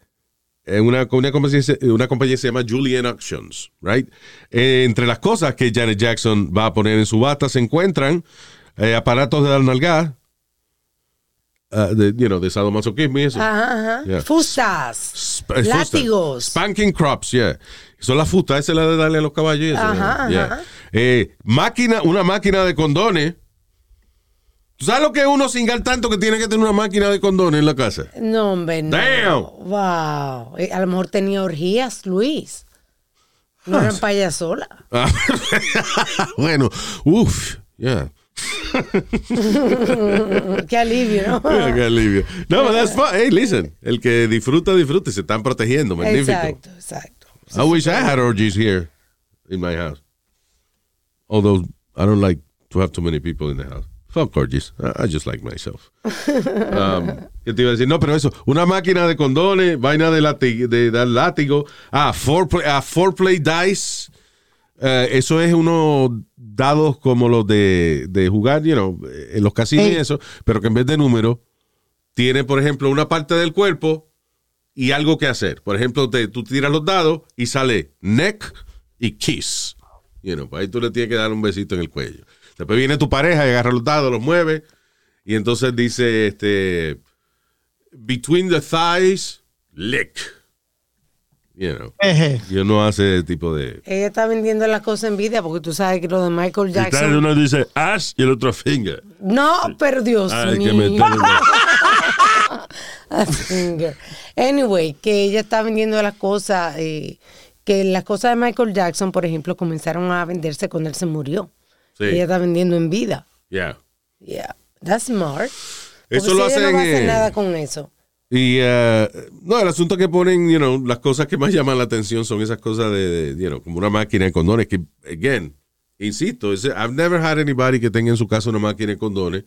Speaker 1: en una, una, compañía, una compañía se llama Julian Auctions, right? Eh, entre las cosas que Janet Jackson va a poner en subasta se encuentran aparatos de dar nalgada, ah, de, you know, de sadomasoquismo y eso.
Speaker 3: Ajá, ajá.
Speaker 1: Yeah.
Speaker 3: Fustas.
Speaker 1: Sp- eh.
Speaker 3: Látigos.
Speaker 1: Spanking crops, yeah. Son las fustas, esa es la de darle a los caballos.
Speaker 3: Ajá,
Speaker 1: yeah.
Speaker 3: ajá.
Speaker 1: Eh, máquina, una máquina de condones. ¿Tú sabes lo que es uno singar tanto que tiene que tener una máquina de condones en la casa?
Speaker 3: No, hombre, no.
Speaker 1: Damn.
Speaker 3: Wow. Eh, A lo mejor tenía orgías, Luis. No eran payasola.
Speaker 1: Ah, bueno, uff, yeah.
Speaker 3: Qué alivio, ¿no?
Speaker 1: Qué alivio. No, but that's fine. Hey, listen, el que disfruta, disfruta y se están protegiendo. Magnífico.
Speaker 3: Exacto, exacto.
Speaker 1: I wish I had orgies here in my house. Although I don't like to have too many people in the house. Fuck orgies. I, I just like myself. Um, ¿Qué te iba a decir? No, pero eso, una máquina de condones, vaina de, lati- de dar látigo. Ah, foreplay, ah, foreplay dice. Eh, eso es unos dados como los de, de jugar, you know, en los casinos y eso, pero que en vez de número, tiene, por ejemplo, una parte del cuerpo y algo que hacer. Por ejemplo, te- tú tiras los dados y sale neck y kiss. You know, pues ahí tú le tienes que dar un besito en el cuello. Después viene tu pareja y agarra los dados, los mueve y entonces dice, este, between the thighs, lick. You know,
Speaker 2: Eje.
Speaker 1: y uno hace ese tipo de...
Speaker 3: Ella está vendiendo las cosas en vida porque tú sabes que lo de Michael Jackson.
Speaker 4: uno dice ass y el otro finger.
Speaker 3: No, pero Dios
Speaker 4: Ay, que
Speaker 3: mío.
Speaker 4: meterle-
Speaker 3: A finger. Anyway, que ella está vendiendo las cosas, eh, que las cosas de Michael Jackson, por ejemplo, comenzaron a venderse cuando él se murió.
Speaker 1: Sí.
Speaker 3: Ella está vendiendo en vida.
Speaker 1: Yeah.
Speaker 3: Yeah, that's smart. Porque
Speaker 1: Eso
Speaker 3: si
Speaker 1: lo
Speaker 3: ella
Speaker 1: hacen,
Speaker 3: no va a hacer
Speaker 1: eh,
Speaker 3: nada con eso.
Speaker 1: Y eh, no, el asunto que ponen, you know, las cosas que más llaman la atención son esas cosas de, de, you know, como una máquina de condones que, again, insisto, I've never had anybody que tenga en su casa una máquina de condones.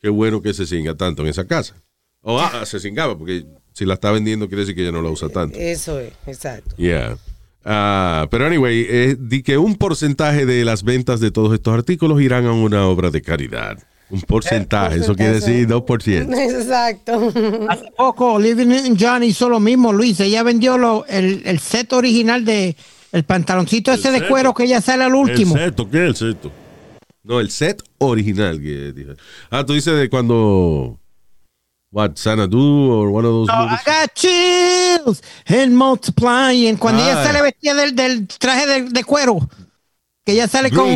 Speaker 1: Qué bueno que se singa tanto en esa casa. O ah, se cingaba, porque Si la está vendiendo, quiere decir que ya no la usa tanto.
Speaker 3: Eso es, exacto.
Speaker 1: Yeah. Ah, pero anyway, eh, di que un porcentaje de las ventas de todos estos artículos irán a una obra de caridad. Un porcentaje, eso quiere decir 2%.
Speaker 3: Exacto.
Speaker 2: Hace poco, Living in John hizo lo mismo, Luis. Ella vendió lo- el, el set original de el pantaloncito ese de cuero que ella sale al último.
Speaker 4: El seto, ¿qué es el seto?
Speaker 1: No, el set original. Que dije. Ah, tú dices de cuando. What, Xanadu or one of those
Speaker 2: No, I
Speaker 1: movies?
Speaker 2: got chills and multiplying. Cuando ella
Speaker 1: Ah.
Speaker 2: sale vestida del, del traje de, de cuero, que ella sale con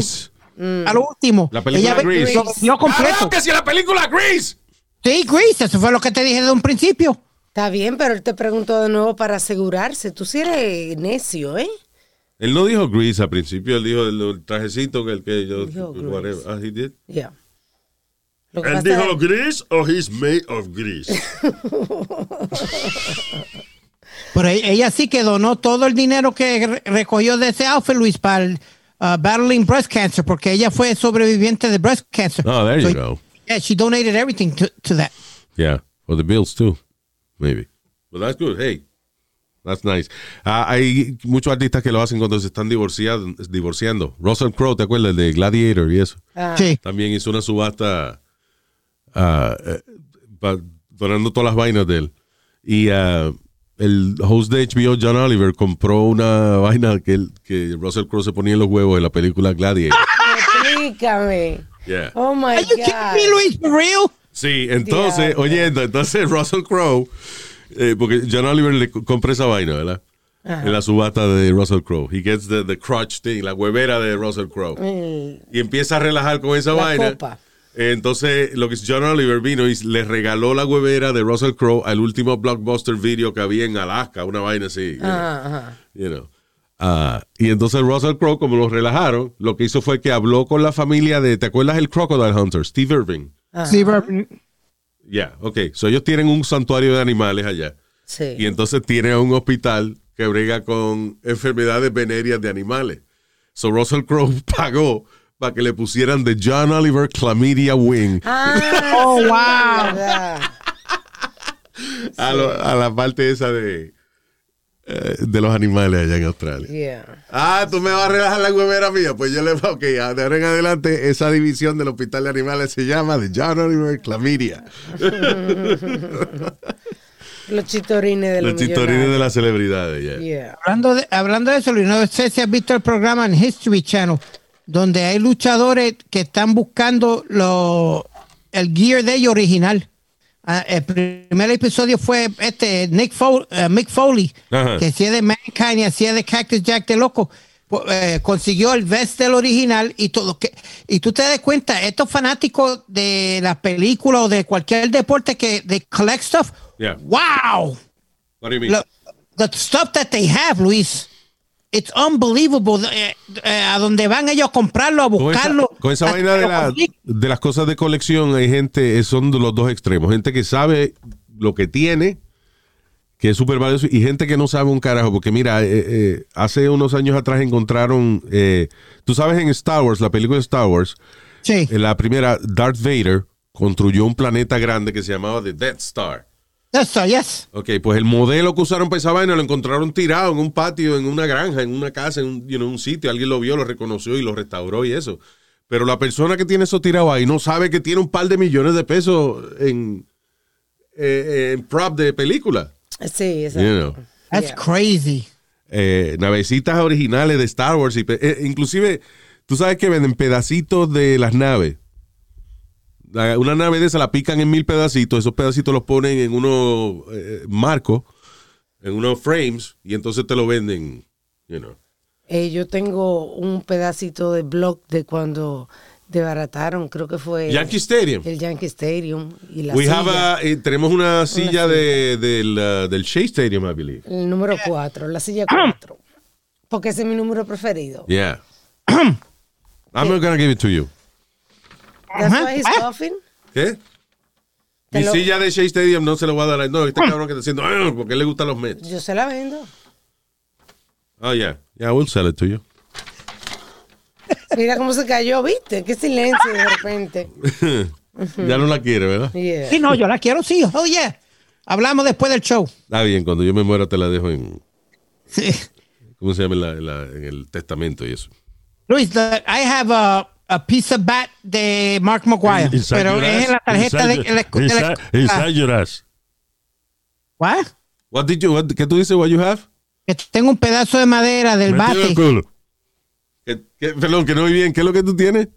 Speaker 1: Grease.
Speaker 2: a lo último.
Speaker 1: La película
Speaker 2: ella ve-
Speaker 1: Grease.
Speaker 2: lo vendió completo.
Speaker 1: ¡Cabrón, que si la película Grease!
Speaker 2: Sí, Grease, eso fue lo que te dije de un principio.
Speaker 3: Está bien, pero él te preguntó de nuevo para asegurarse. Tú sí eres necio, ¿eh?
Speaker 1: Él no dijo Grease al principio, él dijo el, el trajecito que el que yo.
Speaker 3: Dijo
Speaker 1: whatever.
Speaker 3: Grease.
Speaker 1: Ah, he did?
Speaker 3: Lo que
Speaker 4: ¿Él dijo gris o he's made of grease?
Speaker 2: Pero e- ella sí que donó todo el dinero que re- recogió de ese outfit, Luis, para el uh, battling breast cancer, porque ella fue sobreviviente de breast cancer.
Speaker 1: Oh, there you go.
Speaker 2: Yeah, she donated everything to, to that.
Speaker 1: Yeah, for the bills too, maybe. Well, that's good. Hey, that's nice. Ah, hay muchos artistas que lo hacen cuando se están divorciando. divorciando. Russell Crowe, ¿te acuerdas? El de Gladiator y eso.
Speaker 3: Ah,
Speaker 2: Sí.
Speaker 1: También hizo una subasta pa- donando todas las vainas de él. Y ah, el host de HBO, John Oliver, compró una vaina que, que Russell Crowe se ponía en los huevos en la película Gladiator.
Speaker 3: Explícame.
Speaker 1: Yeah.
Speaker 3: Oh my
Speaker 2: Are you kidding me,
Speaker 3: God.
Speaker 2: Luis? For real?
Speaker 1: Sí, entonces,
Speaker 3: Diablo.
Speaker 1: oyendo, entonces Russell Crowe, eh, porque John Oliver le co- compra esa vaina, ¿verdad? En la subasta de Russell Crowe. He gets the, the crotch thing, la huevera de Russell Crowe. Y empieza a relajar con esa
Speaker 3: La
Speaker 1: vaina.
Speaker 3: copa.
Speaker 1: Entonces, lo que es John Oliver vino y le regaló la huevera de Russell Crowe al último blockbuster video que había en Alaska, una vaina así. you know.
Speaker 3: Ajá, ajá.
Speaker 1: You know. Ah, y entonces Russell Crowe, como lo relajaron, lo que hizo fue que habló con la familia de, ¿te acuerdas el Crocodile Hunter? Steve Irving.
Speaker 2: Sí, pero-
Speaker 1: Ya, ok. So ellos tienen un santuario de animales allá.
Speaker 3: Sí.
Speaker 1: Y entonces tienen un hospital que brega con enfermedades venéreas de animales. So Russell Crowe pagó para que le pusieran de John Oliver Chlamydia Wing
Speaker 3: Ah,
Speaker 2: Oh, wow.
Speaker 1: a, lo- a la parte esa de, eh, de los animales allá en Australia.
Speaker 3: Yeah.
Speaker 1: Ah, tú me vas a relajar la huevera mía. Pues yo le digo, ok, de ahora en adelante esa división del hospital de animales se llama de John Oliver Chlamydia.
Speaker 3: Los chitorines de los,
Speaker 1: Los chitorines de las celebridades. ya.
Speaker 3: Yeah.
Speaker 2: hablando, de, hablando de eso, Luis, no sé si has visto el programa en History Channel, donde hay luchadores que están buscando lo, el gear de ellos original. Ah, el primer episodio fue este Nick Fo- eh, Mick Foley,
Speaker 1: Ajá.
Speaker 2: que hacía de Mankind y hacía de Cactus Jack de loco. Eh, consiguió el vest del original y todo que y tú te das cuenta estos fanáticos de las películas o de cualquier deporte que de collect stuff
Speaker 1: Yeah.
Speaker 2: wow
Speaker 1: What do you mean?
Speaker 2: Lo- the stuff that they have, Luis, it's unbelievable. Eh, eh, a donde van ellos a comprarlo, a
Speaker 1: Con esa,
Speaker 2: buscarlo.
Speaker 1: con esa vaina de, la- de las cosas de colección, hay gente, eh, son los dos extremos. Gente que sabe lo que tiene, que es súper valioso, y gente que no sabe un carajo. Porque mira, eh, hace unos años atrás encontraron, eh, tú sabes en Star Wars, la película de Star Wars,
Speaker 2: Sí.
Speaker 1: en la primera, Darth Vader construyó un planeta grande que se llamaba The Death Star.
Speaker 2: All, yes.
Speaker 1: Ok, pues el modelo que usaron para esa vaina lo encontraron tirado en un patio, en una granja, en una casa, en un, you know, un sitio. Alguien lo vio, lo reconoció y lo restauró y eso. Pero la persona que tiene eso tirado ahí no sabe que tiene un par de millones de pesos en, eh, en prop de película.
Speaker 3: Sí, exacto.
Speaker 1: You know.
Speaker 2: That's
Speaker 3: Yeah.
Speaker 2: crazy.
Speaker 1: Eh, navecitas originales de Star Wars. Y eh, inclusive, tú sabes que venden pedacitos de las naves. Una nave de esa la pican en mil pedacitos. Esos pedacitos los ponen en unos eh, marcos, en unos frames, y entonces te lo venden. You know.
Speaker 3: Eh, yo tengo un pedacito de blog de cuando desbarataron, creo que fue
Speaker 1: Yankee Stadium.
Speaker 3: el Yankee Stadium y la
Speaker 1: We
Speaker 3: silla,
Speaker 1: have a- eh, tenemos una silla de, del, uh, del Shea Stadium, I believe.
Speaker 3: el número 4, la silla 4. Porque ese es mi número preferido.
Speaker 1: Yeah. I'm not gonna give it to you.
Speaker 3: That's why he's coughing.
Speaker 1: ¿Qué?
Speaker 3: Te
Speaker 1: Mi
Speaker 3: lo-
Speaker 1: silla de Shea Stadium no se lo voy a dar. a- No, este cabrón que está haciendo, "Ah", porque le gustan los Mets.
Speaker 3: Yo se la vendo.
Speaker 1: Oh, yeah. Yeah, we'll sell it to you.
Speaker 3: Mira cómo se cayó, ¿viste? Qué silencio de repente.
Speaker 1: ya no la quiere, ¿verdad?
Speaker 3: Yeah.
Speaker 2: Sí, no, yo la quiero, sí. Oh, yeah. Hablamos después del show.
Speaker 1: Está bien, cuando yo me muera te la dejo en,
Speaker 2: Sí.
Speaker 1: ¿cómo se llama? En, la- en la- en el testamento y eso.
Speaker 2: Luis, the- I have a, a piece of bat de Mark McGuire,
Speaker 4: Inside
Speaker 2: pero es en la tarjeta de, la
Speaker 4: your-
Speaker 2: de la-
Speaker 4: inside- Inside your ass.
Speaker 2: What?
Speaker 1: What did you, what- ¿Qué tú dices? What you have?
Speaker 2: Que tengo un pedazo de madera del bate,
Speaker 4: culo.
Speaker 1: ¿Qué- qué- perdón, que no oí bien. ¿Qué es lo que tú tienes?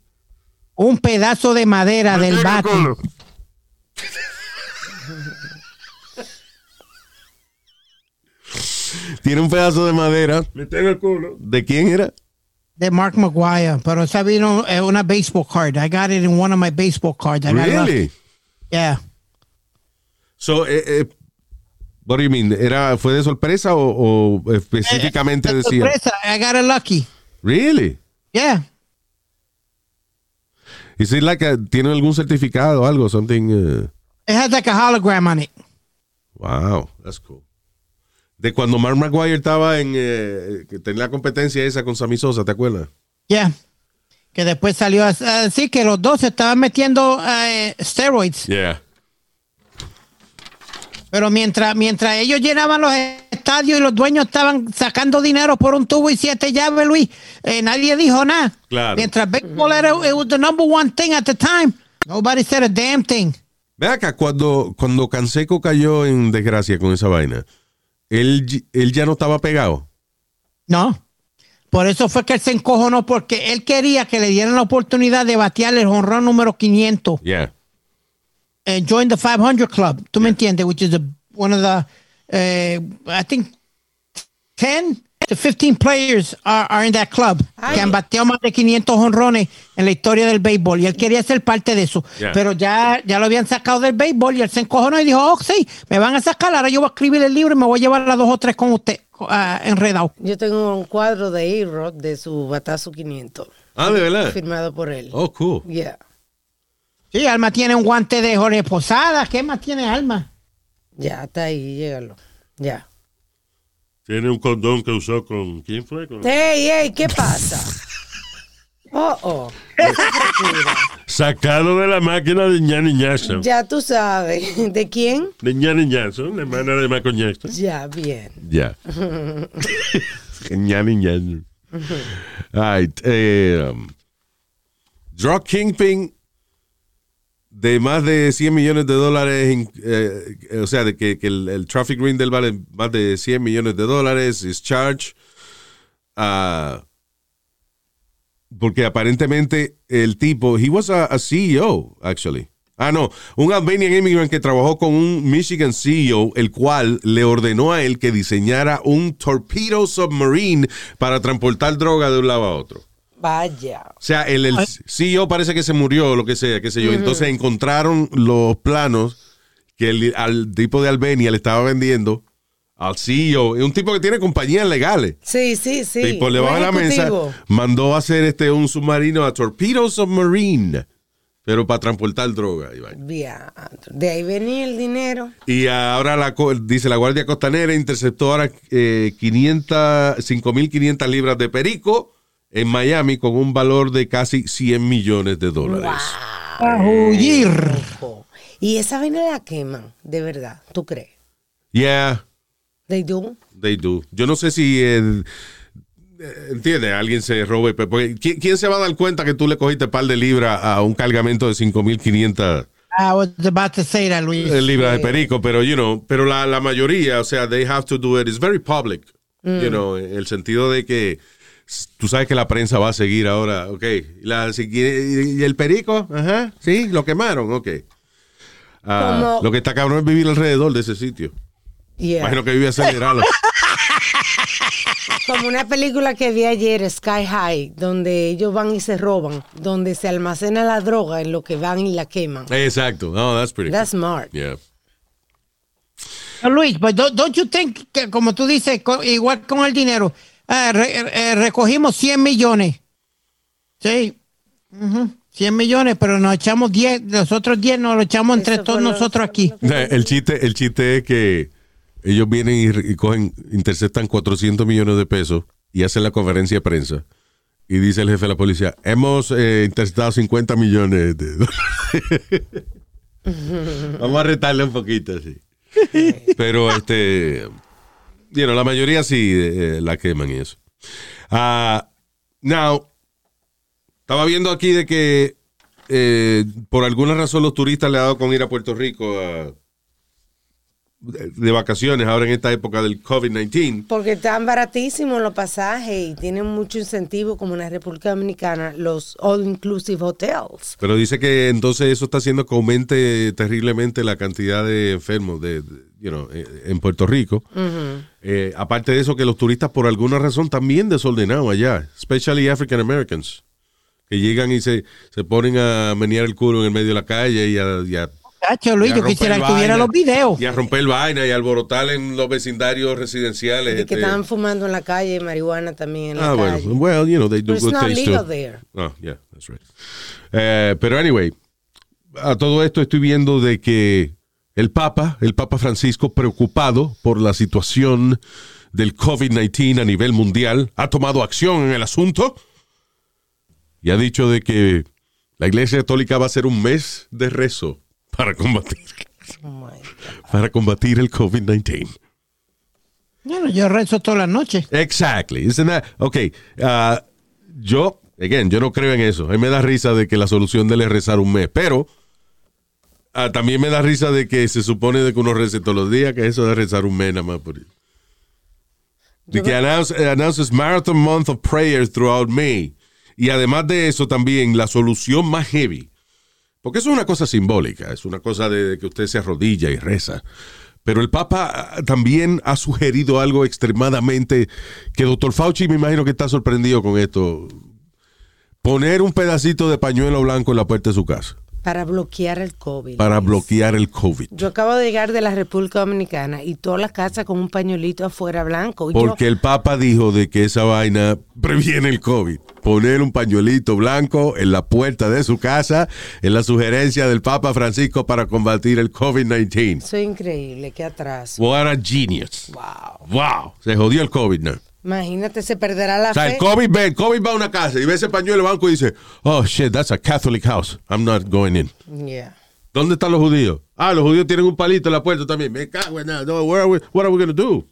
Speaker 2: un pedazo de madera del bate.
Speaker 4: culo.
Speaker 1: Tiene un pedazo de madera.
Speaker 4: Metido en el culo.
Speaker 1: ¿De quién era?
Speaker 2: De Mark McGuire, pero esa vino en una baseball card. I got it in one of my baseball cards. I
Speaker 1: Really?
Speaker 2: Yeah.
Speaker 1: So, eh, eh, what do you mean? ¿Era, ¿Fue de sorpresa o, o específicamente
Speaker 2: Eh,
Speaker 1: decía?
Speaker 2: sorpresa, I got it lucky.
Speaker 1: Really?
Speaker 2: Yeah.
Speaker 1: Is it like a- ¿Tiene algún certificado o algo? Something. uh,
Speaker 2: It has like a hologram on it.
Speaker 1: wow, that's cool. De cuando Mark Maguire estaba en. eh, que tenía la competencia esa con Sammy Sosa, ¿te acuerdas?
Speaker 2: Yeah. Que después salió as- así que los dos se estaban metiendo eh, steroids.
Speaker 1: Yeah.
Speaker 2: Pero mientras, mientras ellos llenaban los estadios y los dueños estaban sacando dinero por un tubo y siete llaves, Luis, eh, nadie dijo nada.
Speaker 1: Claro.
Speaker 2: Mientras baseball era it was the number one thing at the time. Nobody said a damn thing.
Speaker 1: Ve acá, cuando, cuando Canseco cayó en desgracia con esa vaina, él, él ya no estaba pegado.
Speaker 2: No. Por eso fue que él se encojonó porque él quería que le dieran la oportunidad de batear el honrón número 500
Speaker 1: Yeah.
Speaker 2: and join the 500 club. ¿Tú me entiendes? Which is the, one of the, eh, I think, 10 to 15 players are, are in that club
Speaker 3: Ay.
Speaker 2: que han bateado más de 500 honrones en la historia del béisbol y él quería ser parte de eso.
Speaker 1: Yeah.
Speaker 2: Pero ya, ya lo habían sacado del béisbol y él se encojonó y dijo, oh, sí, me van a sacar, ahora yo voy a escribir el libro y me voy a llevar a dos o tres con usted ah, enredado.
Speaker 3: Yo tengo un cuadro de A-Rod de su batazo 500,
Speaker 1: Ah, de verdad.
Speaker 3: firmado por él.
Speaker 1: Oh, cool.
Speaker 3: Yeah.
Speaker 2: Sí, Alma tiene un guante de Jorge Posada. ¿Qué más tiene Alma?
Speaker 3: Ya, está ahí, llégalo. Ya.
Speaker 4: Tiene un condón que usó con. ¿Quién fue? Con-
Speaker 3: ¡Ey, ey! ¿Qué pasa? Oh, oh.
Speaker 4: Sacado de la máquina de Ñani Jackson.
Speaker 3: Ya tú sabes. ¿De quién?
Speaker 4: De Ñani Jackson, la hermana de Jackson.
Speaker 3: Ya, bien.
Speaker 1: Ya. Genial, genial. All right, eh, um, drug kingpin de más de 100 millones de dólares, eh, o sea, de que, el, traffic ring del vale más de 100 millones de dólares, is charged. ah, porque aparentemente el tipo, he was a, a CEO, actually. Ah, no, un Albanian immigrant que trabajó con un Michigan CEO, el cual le ordenó a él que diseñara un torpedo submarine para transportar droga de un lado a otro.
Speaker 3: Vaya.
Speaker 1: O sea, el, el CEO parece que se murió o lo que sea, qué sé yo. Entonces encontraron los planos que el, al tipo de Albania le estaba vendiendo al CEO. Es un tipo que tiene compañías legales.
Speaker 3: Sí, sí, sí.
Speaker 1: y por
Speaker 3: Un
Speaker 1: debajo de la mesa mandó a hacer este un submarino a Torpedo Submarine, pero para transportar droga.
Speaker 3: Bien. De ahí venía el dinero.
Speaker 1: Y ahora la, dice la Guardia Costanera interceptó ahora eh, 500, 5.500 libras de perico en Miami con un valor de casi 100 millones de dólares.
Speaker 3: Ojo. Y esa vaina la queman, de verdad. ¿Tú crees?
Speaker 1: Yeah,
Speaker 3: They do.
Speaker 1: they do. Yo no sé si, eh, entiende, alguien se robe. ¿quién, quién se va a dar cuenta que tú le cogiste par de libras a un cargamento de 5.500
Speaker 2: I was about to say that, Luis.
Speaker 1: eh, libras de perico? Pero, you know, pero la, la mayoría, o sea, they have to do it. It's very public. You know, en el sentido de que tú sabes que la prensa va a seguir ahora, ok. Y, la- si quiere- y el perico, ajá, sí, lo quemaron, ok. Ah,
Speaker 3: Como-
Speaker 1: lo que está cabrón es vivir alrededor de ese sitio.
Speaker 3: Yeah.
Speaker 1: Imagino que vive acelerado.
Speaker 3: Como una película que vi ayer, Sky High, donde ellos van y se roban, donde se almacena la droga en lo que van y la queman.
Speaker 1: Exacto. No, that's pretty
Speaker 3: That's
Speaker 1: cool.
Speaker 3: smart.
Speaker 1: Yeah.
Speaker 2: Luis, but don't, don't you think que como tú dices, co- igual con el dinero, ah, re- eh, recogimos 100 millones. Sí. Ujú, 100 millones, pero nos echamos 10, los otros 10 nos los echamos entre
Speaker 3: Eso
Speaker 2: todos
Speaker 3: lo-
Speaker 2: nosotros aquí.
Speaker 1: O sea, El chiste, el chiste es que ellos vienen y, cogen, interceptan 400 millones de pesos y hacen la conferencia de prensa. Y dice el jefe de la policía, hemos eh, interceptado 50 millones de dólares. Vamos a retarle un poquito así. Pero este, you la mayoría sí eh, la queman y eso. Ah, now, estaba viendo aquí de que eh, por alguna razón los turistas le han dado con ir a Puerto Rico a- de, vacaciones ahora en esta época del COVID-19.
Speaker 3: Porque están baratísimos los pasajes y tienen mucho incentivo, como en la República Dominicana, los all-inclusive hotels.
Speaker 1: Pero dice que entonces eso está haciendo que aumente terriblemente la cantidad de enfermos de, de- you know, eh, en Puerto Rico. Eh, aparte de eso, que los turistas por alguna razón también desordenados allá, especially African Americans, que llegan y se, se ponen a menear el culo en el medio de la calle y a, y a-
Speaker 2: Cacho, Luis,
Speaker 1: y a
Speaker 2: yo
Speaker 1: romper
Speaker 2: quisiera que tuviera
Speaker 1: vaina,
Speaker 2: los videos.
Speaker 1: Y a romper vaina y alborotar en los vecindarios residenciales.
Speaker 3: Y que
Speaker 1: este.
Speaker 3: estaban fumando en la calle, marihuana también en la
Speaker 1: Ah, bueno.
Speaker 3: calle.
Speaker 1: Well, you know, they do
Speaker 3: But
Speaker 1: good
Speaker 3: not
Speaker 1: things too.
Speaker 3: there.
Speaker 1: Oh, yeah, that's right. Eh, pero anyway, a todo esto estoy viendo de que el Papa, el Papa Francisco, preocupado por la situación del COVID-19 a nivel mundial, ha tomado acción en el asunto y ha dicho de que la Iglesia Católica va a hacer un mes de rezo para combatir,
Speaker 3: Oh
Speaker 1: para combatir el COVID-19.
Speaker 2: Bueno, yo rezo todas las noches.
Speaker 1: Exactly. Isn't that- ok. ah, yo, again, yo no creo en eso. A mí me da risa de que la solución de él es rezar un mes, pero ah, también me da risa de que se supone de que uno rece todos los días, que eso de rezar un mes nada más por De que announce, eh, announces Marathon Month of Prayers throughout May. Y además de eso, también la solución más heavy. Porque eso es una cosa simbólica, es una cosa de que usted se arrodilla y reza. Pero el Papa ah, también ha sugerido algo extremadamente que doctor Fauci me imagino que está sorprendido con esto. Poner un pedacito de pañuelo blanco en la puerta de su casa
Speaker 3: Para bloquear el COVID.
Speaker 1: para
Speaker 3: Luis.
Speaker 1: bloquear el COVID.
Speaker 3: Yo acabo de llegar de la República Dominicana y todas las casas con un pañuelito afuera blanco.
Speaker 1: Porque el Papa dijo de que esa vaina previene el COVID. Poner un pañuelito blanco en la puerta de su casa es la sugerencia del Papa Francisco para combatir el COVID-19.
Speaker 3: Eso es increíble, qué atraso.
Speaker 1: What a genius.
Speaker 3: Wow.
Speaker 1: Wow. Se jodió el COVID, ¿no?
Speaker 3: Imagínate, se perderá la
Speaker 1: O sea,
Speaker 3: fe.
Speaker 1: el COVID, ve, el COVID va a una casa y ve ese pañuelo blanco y dice, oh shit, that's a Catholic house. I'm not going in.
Speaker 3: Yeah.
Speaker 1: ¿Dónde están los judíos? Ah, los judíos tienen un palito en la puerta también. Me cago en nada. No, where are we- what are we going to do?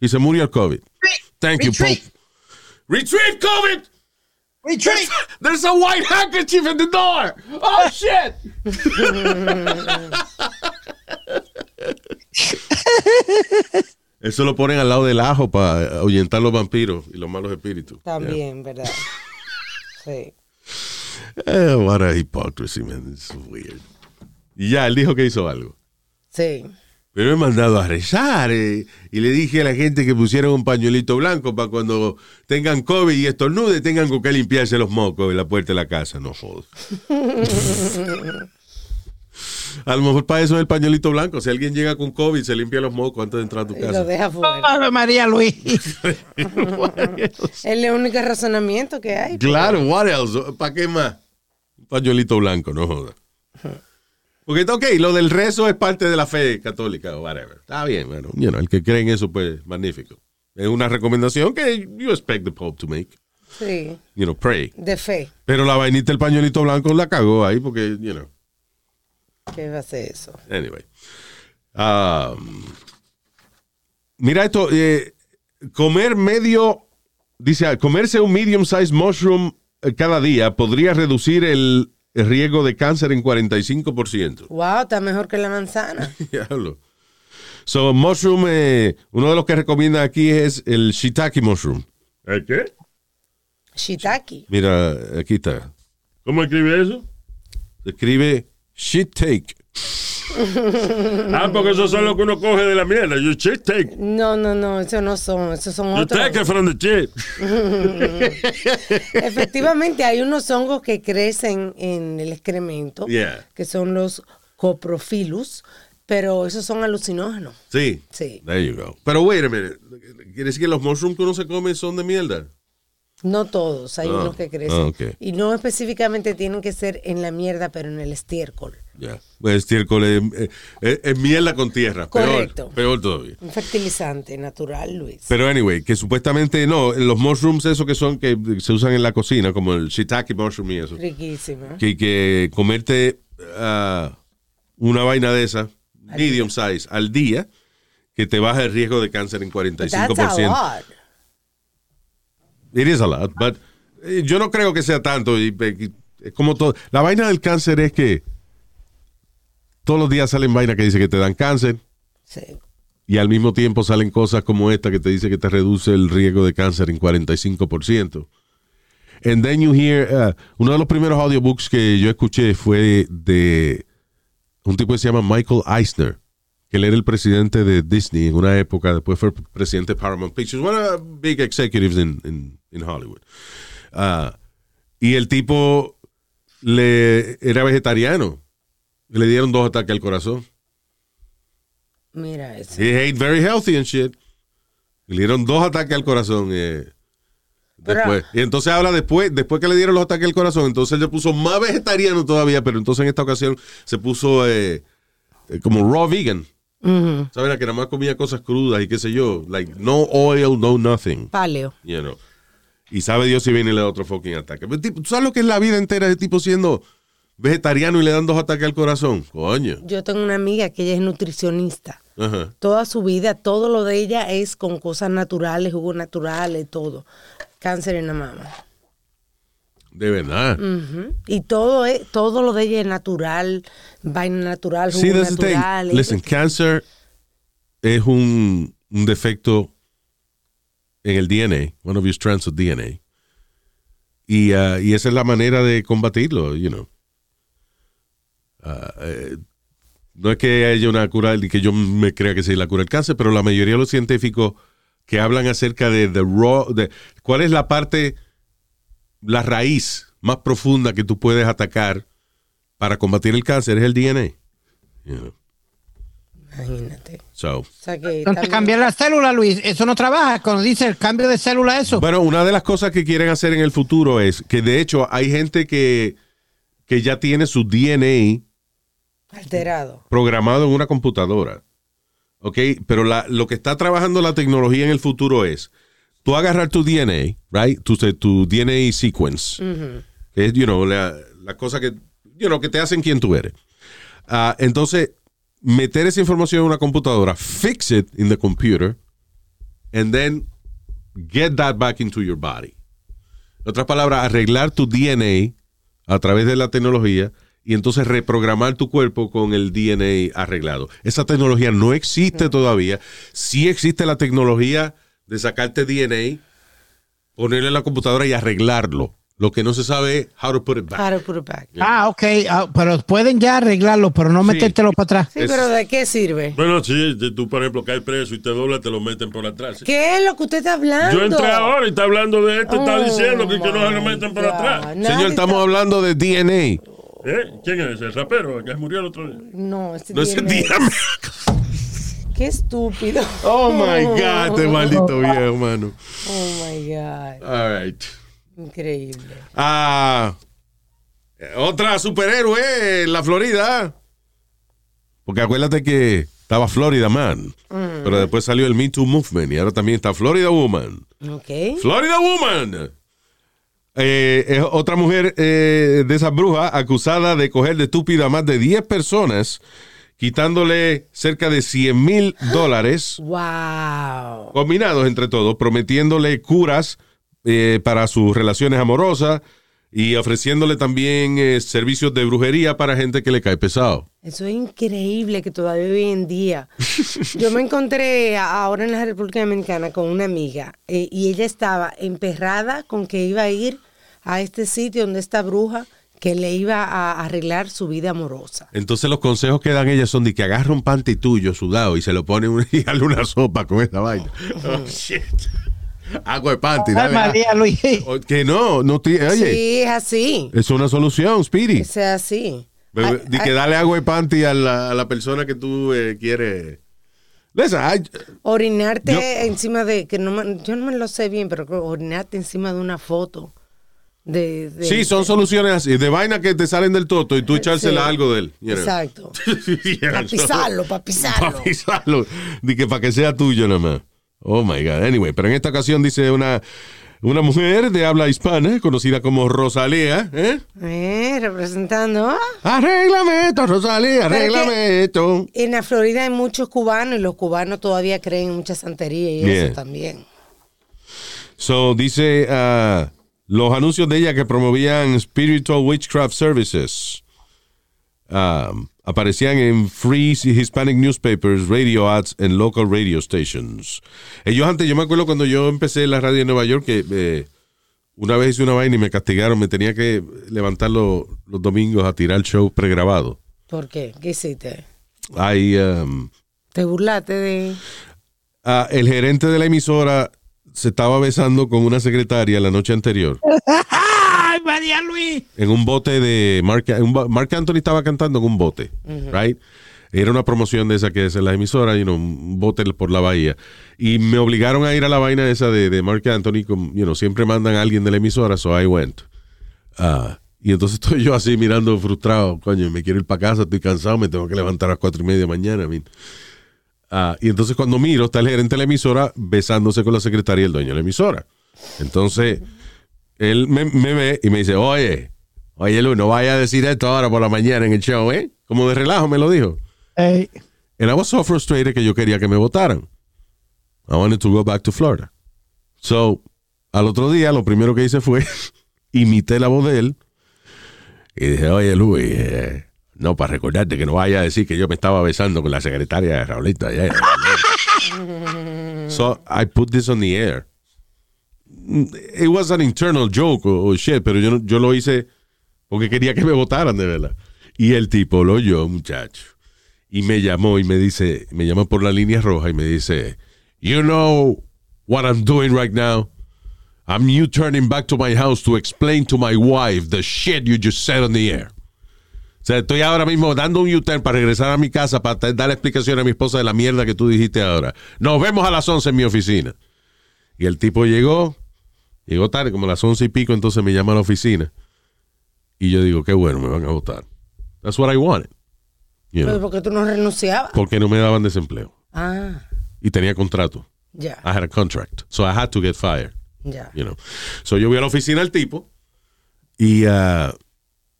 Speaker 1: Y se murió el COVID. Thank you,
Speaker 2: Retreat.
Speaker 1: Pope. Retreat, COVID!
Speaker 2: Retreat.
Speaker 1: There's a white handkerchief in the door. Oh, shit. Eso lo ponen al lado del ajo para ahuyentar los vampiros y los malos espíritus.
Speaker 3: También, ¿verdad? Sí.
Speaker 1: Eh, what a hypocrisy, man. It's weird. Y ya, él dijo que hizo algo.
Speaker 3: Sí.
Speaker 1: Pero me he mandado a rezar eh, y le dije a la gente que pusieran un pañuelito blanco para cuando tengan COVID y estornude tengan con qué limpiarse los mocos en la puerta de la casa. No jodas. a lo mejor para eso es el pañuelito blanco. Si alguien llega con COVID, se limpia los mocos antes de entrar a tu
Speaker 3: Y lo
Speaker 1: casa.
Speaker 3: deja fuera.
Speaker 2: Ave María Luis.
Speaker 3: Es el único razonamiento que hay.
Speaker 1: Claro, what else? ¿Para qué más? Un pañuelito blanco, no jodas. Porque, ok, lo del rezo es parte de la fe católica o whatever. Está bien, bueno, you know, el que cree en eso, pues, magnífico. Es una recomendación que you expect the Pope to make.
Speaker 3: Sí.
Speaker 1: You know, pray.
Speaker 3: De fe.
Speaker 1: Pero la vainita del pañuelito blanco la cagó ahí porque, you know,
Speaker 3: ¿Qué va a ser eso?
Speaker 1: anyway. Um, mira esto, eh, comer medio, dice, comerse un medium size mushroom eh, cada día podría reducir el, el riesgo de cáncer en 45%.
Speaker 3: Wow, está mejor que la manzana.
Speaker 1: Diablo. So, mushroom, eh, uno de los que recomienda aquí es el shiitake mushroom.
Speaker 4: ¿El qué?
Speaker 3: Shiitake.
Speaker 1: Mira, aquí está.
Speaker 4: ¿Cómo escribe eso?
Speaker 1: Se escribe shiitake.
Speaker 4: Ah, porque esos son los que uno coge de la mierda. You shit take.
Speaker 3: No, no, no, esos no son, esos son
Speaker 4: You
Speaker 3: otros.
Speaker 4: take it from the shit.
Speaker 3: Efectivamente, hay unos hongos que crecen en el excremento,
Speaker 1: Yeah.
Speaker 3: que son los coprofilus, pero esos son alucinógenos.
Speaker 1: Sí.
Speaker 3: Sí.
Speaker 1: There you go. Pero wait a minute. ¿Quiere decir que los mushrooms que uno se come son de mierda?
Speaker 3: No todos, hay
Speaker 1: Ah,
Speaker 3: unos que crecen.
Speaker 1: ah.
Speaker 3: Y no específicamente tienen que ser en la mierda, pero en el estiércol.
Speaker 1: Ya. Pues estiércol es, es- es- es mierda con tierra. Peor,
Speaker 3: Correcto.
Speaker 1: peor todavía.
Speaker 3: Un fertilizante natural, Luis.
Speaker 1: Pero anyway, que supuestamente no, los mushrooms esos que son que se usan en la cocina, como el shiitake mushroom y eso,
Speaker 3: Riquísimo.
Speaker 1: que, que comerte ah, una vaina de esa, medium size al día, que te baja el riesgo de cáncer en 45%. It is a lot, but eh, yo no creo que sea tanto. y, eh, como todo. La vaina del cáncer es que todos los días salen vainas que dicen que te dan cáncer
Speaker 3: Sí.
Speaker 1: y al mismo tiempo salen cosas como esta que te dice que te reduce el riesgo de cáncer en 45%. And then you hear, uh, uno de los primeros audiobooks que yo escuché fue de un tipo que se llama Michael Eisner, que él era el presidente de Disney en una época, después fue presidente de Paramount Pictures, one of the big executives in, in, in Hollywood. Uh, y el tipo le era vegetariano. Le dieron dos ataques al corazón.
Speaker 3: Mira eso.
Speaker 1: He ate very healthy and shit. Le dieron dos ataques al corazón. eh,
Speaker 3: Pero-.
Speaker 1: Y entonces habla después, después que le dieron los ataques al corazón, entonces él se puso más vegetariano todavía, pero entonces en esta ocasión se puso eh, eh, como raw vegan.
Speaker 3: Ujú.
Speaker 1: ¿Saben? Que nada más comía cosas crudas y qué sé yo. Like, no oil, no nothing.
Speaker 3: Paleo.
Speaker 1: You know. Y sabe Dios si viene y le da otro fucking ataque. Pero, tipo, ¿Tú sabes lo que es la vida entera de tipo siendo vegetariano y le dan dos ataques al corazón? Coño.
Speaker 3: Yo tengo una amiga que ella es nutricionista.
Speaker 1: Ajá.
Speaker 3: Toda su vida, todo lo de ella es con cosas naturales, jugos naturales, todo. Cáncer en la mama.
Speaker 1: De verdad.
Speaker 3: Y todo es, todo lo de ella es natural, vaina natural, jugo natural.
Speaker 1: Listen, cancer es un, un defecto en el DNA, one of your strands of DNA. Y, uh, y esa es la manera de combatirlo, you know. Uh, eh, no es que haya una cura y que yo me crea que sea la cura del cáncer, pero la mayoría de los científicos que hablan acerca de, the raw, de cuál es la parte, la raíz más profunda que tú puedes atacar para combatir el cáncer es el DNA. You know.
Speaker 3: Imagínate.
Speaker 1: So,
Speaker 3: O sea que también-
Speaker 2: cambiar la célula, Luis, eso no trabaja. Cuando dice el cambio de célula, eso.
Speaker 1: Bueno, una de las cosas que quieren hacer en el futuro es que de hecho hay gente que, que ya tiene su DNA
Speaker 3: alterado.
Speaker 1: programado en una computadora. ¿Ok? Pero la- lo que está trabajando la tecnología en el futuro es tú agarrar tu DNA, right? Tu, tu DNA sequence, que es, you know, la, la cosa que, you know, que te hacen quien tú eres. Ah, entonces, meter esa información en una computadora, fix it in the computer, and then get that back into your body. En otras palabras, arreglar tu DNA a través de la tecnología y entonces reprogramar tu cuerpo con el DNA arreglado. Esa tecnología no existe todavía. Sí existe la tecnología de sacarte DNA, ponerlo en la computadora y arreglarlo. Lo que no se sabe es how to put it back.
Speaker 3: How to put it back.
Speaker 2: Ah, ok. ah, pero pueden ya arreglarlo, pero no metértelo para atrás.
Speaker 3: Sí,
Speaker 1: Es-
Speaker 3: pero ¿de qué sirve?
Speaker 4: Bueno, sí, tú, por ejemplo, caes preso y te dobla, te lo meten por atrás.
Speaker 3: ¿Qué es lo que usted está hablando?
Speaker 4: Yo entré ahora y está hablando de esto, está
Speaker 3: Oh,
Speaker 4: diciendo que, que no se lo meten por atrás.
Speaker 3: Nadie
Speaker 1: Señor, estamos
Speaker 3: está-
Speaker 1: hablando de DNA.
Speaker 4: ¿Eh? ¿Quién es ese? El rapero que murió el otro día.
Speaker 3: No, este
Speaker 1: No es
Speaker 3: tiene-
Speaker 1: DNA.
Speaker 3: Qué estúpido.
Speaker 1: Oh my God, este maldito viejo, mano.
Speaker 3: Oh my God.
Speaker 1: All right.
Speaker 3: Increíble.
Speaker 1: Ah, otra superhéroe en la Florida. Porque acuérdate que estaba Florida Man, pero después salió el Me Too Movement y ahora también está Florida Woman.
Speaker 3: Ok.
Speaker 1: Florida Woman. Eh, es otra mujer eh, de esas brujas acusada de coger de estúpida a más de 10 personas, quitándole cerca de 100 mil dólares
Speaker 3: Wow.
Speaker 1: combinados entre todos, prometiéndole curas eh, para sus relaciones amorosas y ofreciéndole también eh, servicios de brujería para gente que le cae pesado.
Speaker 3: Eso es increíble que todavía hoy en día. Yo me encontré ahora en la República Dominicana con una amiga eh, y ella estaba emperrada con que iba a ir a este sitio donde esta bruja que le iba a arreglar su vida amorosa.
Speaker 1: Entonces los consejos que dan ellas son de que agarra un panty tuyo sudado y se lo pone un- y una sopa con esta vaina. Oh, shit. Agua de panty.
Speaker 2: Ay. María Luis.
Speaker 1: Oh, Que no, no tiene. Oye,
Speaker 3: Sí, es así.
Speaker 1: es una solución, Speedy.
Speaker 3: Es así.
Speaker 1: Bebe- De que dale agua de panty a la, a la persona que tú eh, quieres. Listen, I-
Speaker 3: Orinarte
Speaker 1: Yo-
Speaker 3: encima de, que no me- yo no me lo sé bien, pero creo que orinarte encima de una foto. De, de-
Speaker 1: sí, son soluciones así, de vaina que te salen del toto y tú echársela
Speaker 3: Sí.
Speaker 1: algo de él. you know.
Speaker 3: Exacto.
Speaker 1: Yeah,
Speaker 3: Para pisarlo, para pisarlo.
Speaker 1: Para pisarlo. De que para que sea tuyo nada más. Oh my God. Anyway, pero en esta ocasión dice una, una mujer de habla hispana, conocida como Rosalía. ¿eh?
Speaker 3: Eh, representando.
Speaker 1: Arréglame esto, Rosalía, arréglame esto.
Speaker 3: En la Florida hay muchos cubanos y los cubanos todavía creen en mucha santería y
Speaker 1: Yeah.
Speaker 3: eso también.
Speaker 1: So, dice ah, los anuncios de ella que promovían Spiritual Witchcraft Services. Um, aparecían en free Hispanic newspapers, radio ads, en local radio stations. Ellos antes, yo me acuerdo cuando yo empecé la radio en Nueva York, que eh, una vez hice una vaina y me castigaron, me tenía que levantar los, los domingos a tirar show pregrabado.
Speaker 3: ¿Por qué? ¿Qué hiciste?
Speaker 1: Hay, um,
Speaker 3: ¿Te burlaste de...?
Speaker 1: ah, el gerente de la emisora se estaba besando con una secretaria la noche anterior.
Speaker 2: ¡Ay, María Luis!
Speaker 1: en un bote de Mark, Anthony estaba cantando en un bote, right? Era una promoción de esa que es en la emisora, you know, un bote por la bahía. Y me obligaron a ir a la vaina esa de, de Mark Anthony, como, you know, siempre mandan a alguien de la emisora, so I went. Ah, y entonces estoy yo así mirando frustrado, coño, me quiero ir para casa, estoy cansado, me tengo que levantar a las cuatro y media de mañana. I mean. Ah, y entonces cuando miro, está el gerente de la emisora besándose con la secretaria y el dueño de la emisora. Entonces, él me, me ve y me dice, oye, oye Lu, no vaya a decir esto ahora por la mañana en el show, ¿eh? Como de relajo me lo dijo.
Speaker 2: Ey,
Speaker 1: And I was so frustrated que yo quería que me votaran. I wanted to go back to Florida. So, al otro día, lo primero que hice fue imité la voz de él y dije, oye Luis, eh, no, para recordarte que no vaya a decir que yo me estaba besando con la secretaria de Raulita. ayer". so, I put this on the air. It was an internal joke o shit, pero yo, yo lo hice porque quería que me votaran de verdad. Y el tipo lo oyó, muchacho. Y me llamó y me dice, me llama por la línea roja y me dice, You know what I'm doing right now? I'm you turning back to my house to explain to my wife the shit you just said on the air. O sea, estoy ahora mismo dando un U-turn para regresar a mi casa para darle explicación a mi esposa de la mierda que tú dijiste ahora. Nos vemos a las 11 en mi oficina. Y el tipo llegó, llegó tarde, como a las 11 y pico, entonces me llama a la oficina. Y yo digo, qué bueno, me van a votar. That's what I wanted. You know,
Speaker 3: Pero porque tú no renunciabas.
Speaker 1: porque no me daban desempleo.
Speaker 3: Ah,
Speaker 1: Y tenía contrato.
Speaker 3: ya,
Speaker 1: I had a contract. So I had to get fired.
Speaker 3: ya.
Speaker 1: You know. So yo voy a la oficina del tipo y, ah,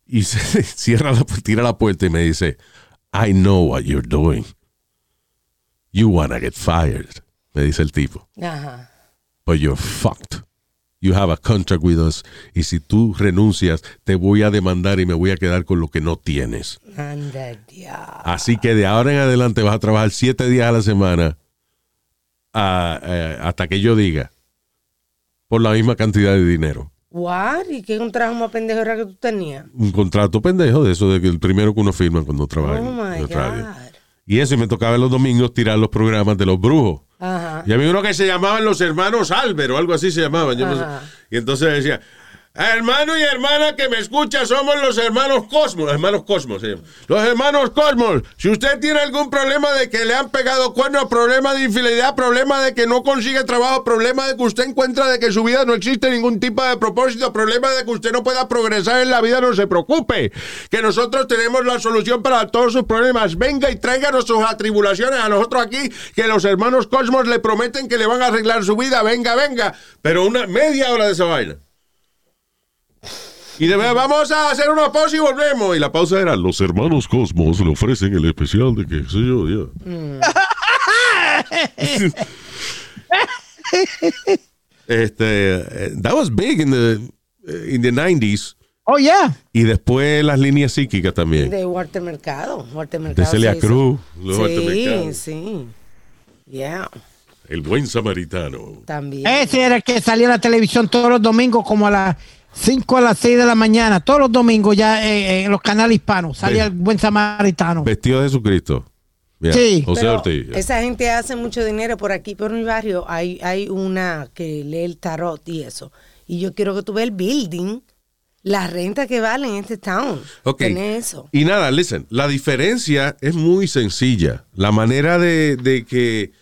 Speaker 1: y se cierra la, tira la puerta y me dice, I know what you're doing. You wanna get fired. Me dice el tipo.
Speaker 3: Ajá.
Speaker 1: But you're fucked. You have a contract with us. Y si tú renuncias, te voy a demandar y me voy a quedar con lo que no tienes. Así que de ahora en adelante vas a trabajar siete días a la semana eh, hasta que yo diga por la misma cantidad de dinero.
Speaker 3: What? ¿Y qué contrato más pendejo era que tú tenías?
Speaker 1: Un contrato pendejo de eso, de que el primero que uno firma cuando trabaja
Speaker 3: Oh my. God.
Speaker 1: Y eso, y me tocaba los domingos tirar los programas de los brujos.
Speaker 3: Ajá.
Speaker 1: Y había uno que se llamaban los hermanos Albert o algo así se llamaban. Yo no sé.
Speaker 3: Ajá.
Speaker 1: Y entonces decía, hermano y hermana que me escucha, somos los hermanos Cosmos. Los hermanos Cosmos. Los hermanos Cosmos. Si usted tiene algún problema de que le han pegado cuernos, problema de infidelidad, problema de que no consigue trabajo, problema de que usted encuentra de que su vida no existe ningún tipo de propósito, problema de que usted no pueda progresar en la vida, no se preocupe. Que nosotros tenemos la solución para todos sus problemas. Venga y tráiganos sus atribulaciones a nosotros aquí, que los hermanos Cosmos le prometen que le van a arreglar su vida. Venga, venga. Pero una media hora de esa. Y de vamos a hacer una pausa y volvemos. Y la pausa era, los hermanos Cosmos le ofrecen el especial de que, sé yo, ya. este, eh, that was big in the, in the 90s.
Speaker 2: Oh, yeah.
Speaker 1: Y después las líneas psíquicas también.
Speaker 3: De Walter Mercado. Walter Mercado.
Speaker 1: De Celia. Cruz.
Speaker 3: Sí, sí. Yeah,
Speaker 1: El buen samaritano.
Speaker 3: también.
Speaker 2: Ese era el que salía a la televisión todos los domingos como a las 5 a las 6 de la mañana. Todos los domingos ya eh, eh, en los canales hispanos. Salía
Speaker 1: Sí.
Speaker 2: el buen samaritano.
Speaker 1: Vestido de Jesucristo. Yeah.
Speaker 2: Sí.
Speaker 1: José
Speaker 3: Pero
Speaker 1: Ortiz.
Speaker 3: esa gente hace mucho dinero por aquí, por mi barrio. Hay, hay una que lee el tarot y eso. Y yo quiero que tú veas el building, la renta que vale en este town.
Speaker 1: Ok.
Speaker 3: Eso.
Speaker 1: Y nada, listen, la diferencia es muy sencilla. La manera de, de que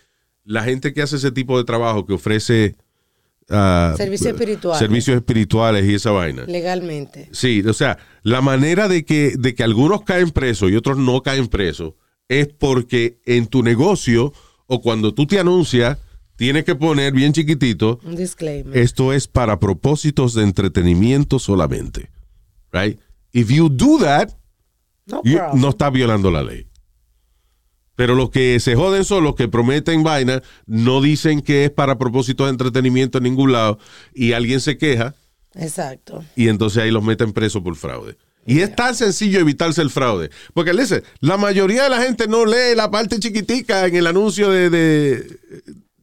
Speaker 1: la gente que hace ese tipo de trabajo, que ofrece ah,
Speaker 3: Servicios espirituales.
Speaker 1: servicios espirituales y esa vaina.
Speaker 3: Legalmente.
Speaker 1: Sí, o sea, la manera de que, de que algunos caen presos y otros no caen presos es porque en tu negocio o cuando tú te anuncias, tienes que poner bien chiquitito,
Speaker 3: Un disclaimer.
Speaker 1: esto es para propósitos de entretenimiento solamente. Right? If you do that,
Speaker 3: no
Speaker 1: you- no estás violando la ley. Pero los que se joden son los que prometen vaina, no dicen que es para propósitos de entretenimiento en ningún lado, y alguien se queja,
Speaker 3: Exacto.
Speaker 1: y entonces ahí los meten presos por fraude. Y es tan sencillo evitarse el fraude. Porque, listen, la mayoría de la gente no lee la parte chiquitica en el anuncio de, de,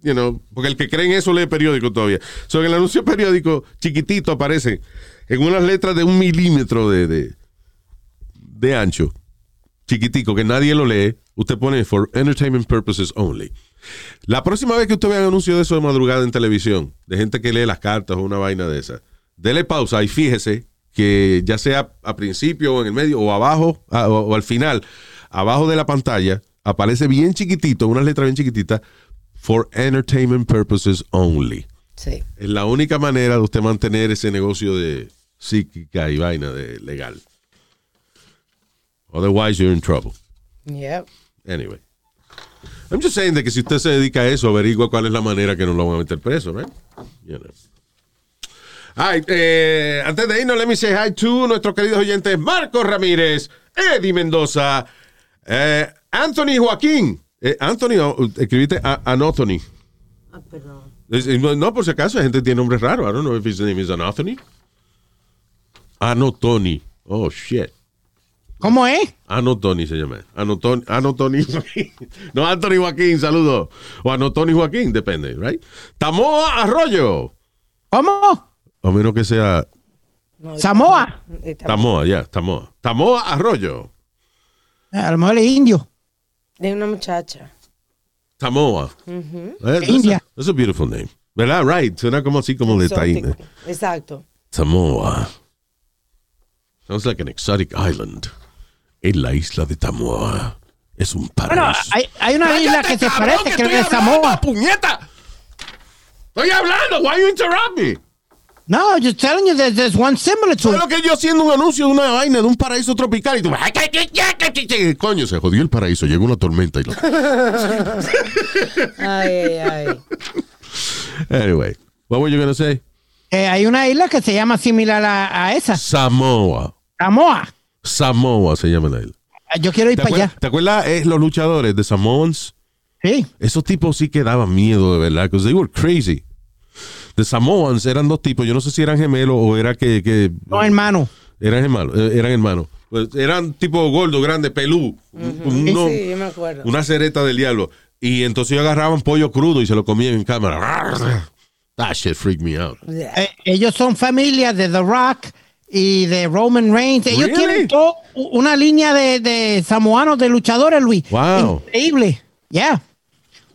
Speaker 1: you know, porque el que cree en eso lee periódico todavía. So, en el anuncio periódico chiquitito aparece en unas letras de un milímetro de, de, de ancho, chiquitico, que nadie lo lee. Usted pone for entertainment purposes only. La próxima vez que usted vea un anuncio de eso de madrugada en televisión, de gente que lee las cartas o una vaina de esa, dele pausa y fíjese que ya sea a principio o en el medio o abajo a- o, o al final, abajo de la pantalla, aparece bien chiquitito, una letra bien chiquitita, for entertainment purposes only.
Speaker 3: Sí.
Speaker 1: Es la única manera de usted mantener ese negocio de psíquica y vaina de legal. Otherwise, you're in trouble.
Speaker 3: Yep.
Speaker 1: Anyway. I'm just saying de que si usted se dedica a eso, averigua cuál es la manera que no lo van a meter preso, right? You know. All right, eh, antes de irnos, let me say hi to nuestros queridos oyentes Marcos Ramírez, Eddie Mendoza, eh, Anthony Joaquín. Eh, Anthony, oh, escribiste a- Anthony.
Speaker 3: Ah, perdón.
Speaker 1: No, por si acaso, hay gente tiene nombres raros. I don't know if his name is Anthony. Anotoni. Oh, shit.
Speaker 2: ¿Cómo es?
Speaker 1: Anotoni se llama. Anotoni, Anotoni. No, Anthony Joaquín, saludos. O Anotoni Joaquín, depende, right? Tamoa Arroyo.
Speaker 2: ¿Cómo?
Speaker 1: O menos que sea
Speaker 3: No,
Speaker 2: Samoa.
Speaker 1: Tamoa, ya, Tamoa. Tamoa Arroyo.
Speaker 2: A lo mejor es indio.
Speaker 3: De una muchacha.
Speaker 1: Tamoa. Eh, that's a-
Speaker 2: India.
Speaker 1: That's a beautiful name. ¿Verdad? Right. Suena como así como de Taín.
Speaker 3: Exótico. Exacto.
Speaker 1: Tamoa. Sounds like an exotic island. En la isla de Tamoa. Es un paraíso.
Speaker 2: Bueno, hay, hay una isla que se
Speaker 1: cabrón,
Speaker 2: parece,
Speaker 1: que
Speaker 2: que
Speaker 1: estoy
Speaker 2: es Samoa.
Speaker 1: hablando, puñeta! Estoy hablando. Why you interrupt me?
Speaker 2: No, just telling you there's, there's one similar to it.
Speaker 1: Solo que yo haciendo un anuncio de una vaina de un paraíso tropical y tú, coño, se jodió el paraíso, llegó una tormenta y lo...
Speaker 3: Ay, ay, ay.
Speaker 1: Anyway, what were you gonna say?
Speaker 2: Eh, hay una isla que se llama similar a, a esa,
Speaker 1: Samoa.
Speaker 2: Samoa.
Speaker 1: Samoa se llama la isla.
Speaker 2: Eh, Yo quiero ir
Speaker 1: ¿Te,
Speaker 2: para
Speaker 1: acuerdas,
Speaker 2: allá.
Speaker 1: ¿te acuerdas, eh, los luchadores de Samoans?
Speaker 2: Sí.
Speaker 1: Esos tipos sí que daban miedo, de verdad, because they were crazy. The Samoans eran dos tipos, yo no sé si eran gemelos o era que... que
Speaker 2: No, hermano.
Speaker 1: eran hermanos, eh, eran hermanos. Pues eran tipo gordo, grande, pelú. uno-
Speaker 3: Sí, yo me acuerdo.
Speaker 1: una cereta del diablo. Y entonces ellos agarraban pollo crudo y se lo comían en cámara. That shit freaked me out.
Speaker 2: Eh, ellos son familia de The Rock y de Roman Reigns. Ellos
Speaker 1: Really?
Speaker 2: tienen todo una línea de, de samoanos, de luchadores, Luis.
Speaker 1: Wow.
Speaker 2: Increíble. Yeah.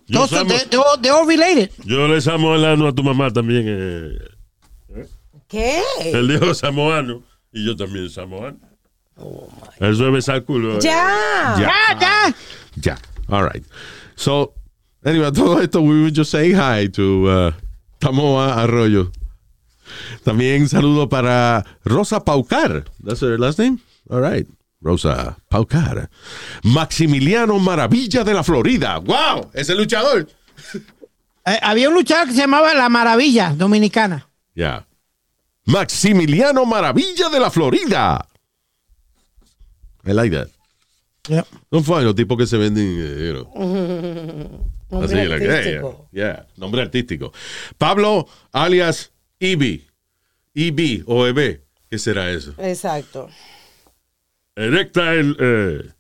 Speaker 4: Yo,
Speaker 2: Todos they- all- related.
Speaker 4: yo le samo el ano a tu mamá también. eh,
Speaker 3: ¿Qué?
Speaker 4: él dijo samoano y yo también samoano. Eso es besar culo. eh.
Speaker 3: Ya.
Speaker 1: Ya.
Speaker 2: Ya, ya.
Speaker 1: Ya. All right. So, anyway, todo esto, we were just saying hi to uh, Tamoa Arroyo. También saludo para Rosa Paucar. That's her last name? All right. Rosa Paucar. Maximiliano Maravilla de la Florida. ¡Wow! Ese luchador.
Speaker 2: Eh, había un luchador que se llamaba La Maravilla Dominicana.
Speaker 1: Ya. Maximiliano Maravilla de la Florida. I like that.
Speaker 2: Yeah.
Speaker 1: Son fun los tipos que se venden, eh, you know.
Speaker 3: Nombre
Speaker 1: Así, like, yeah,
Speaker 3: artístico.
Speaker 1: yeah, yeah. nombre artístico. Pablo alias Ibi. Ibi o EB. ¿Qué será eso?
Speaker 3: Exacto.
Speaker 4: Erectile. Eh,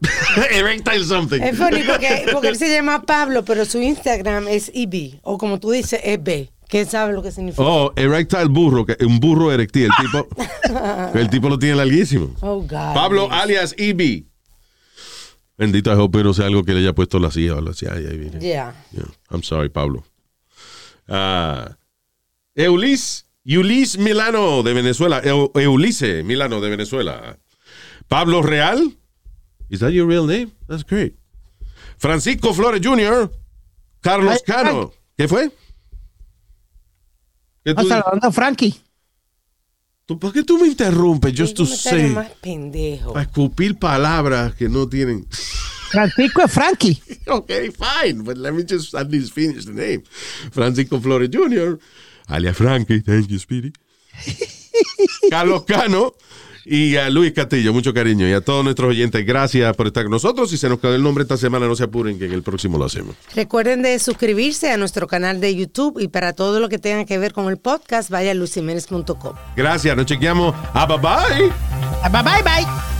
Speaker 1: Erectile something.
Speaker 3: Es funny porque, porque él se llama Pablo, pero su Instagram es EB. O como tú dices, EB. ¿Qué sabe lo que significa?
Speaker 1: Oh, erectile burro, que- un burro erectil. El tipo, el tipo lo tiene larguísimo.
Speaker 3: Oh, God.
Speaker 1: Pablo alias Ibi. Bendito, I hope no sea algo que le haya puesto la silla o mire.
Speaker 3: Yeah.
Speaker 1: Yeah. I'm sorry, Pablo. Ah, Eulis, Eulis Milano de Venezuela. Eu- Eulise Milano de Venezuela. Pablo Real. Is that your real name? That's great. Francisco Flores Jr. Carlos
Speaker 2: Ay,
Speaker 1: Cano. ¿Qué fue? ¿Qué tú,
Speaker 2: saludando a Frankie.
Speaker 1: tú- ¿Por qué tú me interrumpes? Just to say.
Speaker 3: más pendejo.
Speaker 1: Para escupir palabras que no tienen.
Speaker 2: Francisco es Frankie.
Speaker 1: Okay, fine, but let me just at least finish the name. Francisco Flores Jr., alias Frankie, thank you, Speedy. Carlos Cano y a Luis Castillo, mucho cariño. Y a todos nuestros oyentes, gracias por estar con nosotros. Si se nos quedó el nombre esta semana, no se apuren, que en el próximo lo hacemos.
Speaker 3: Recuerden de suscribirse a nuestro canal de YouTube y para todo lo que tenga que ver con el podcast, vaya a lucimenes.com.
Speaker 1: Gracias, nos chequeamos. Ah, bye bye.
Speaker 2: Bye bye bye.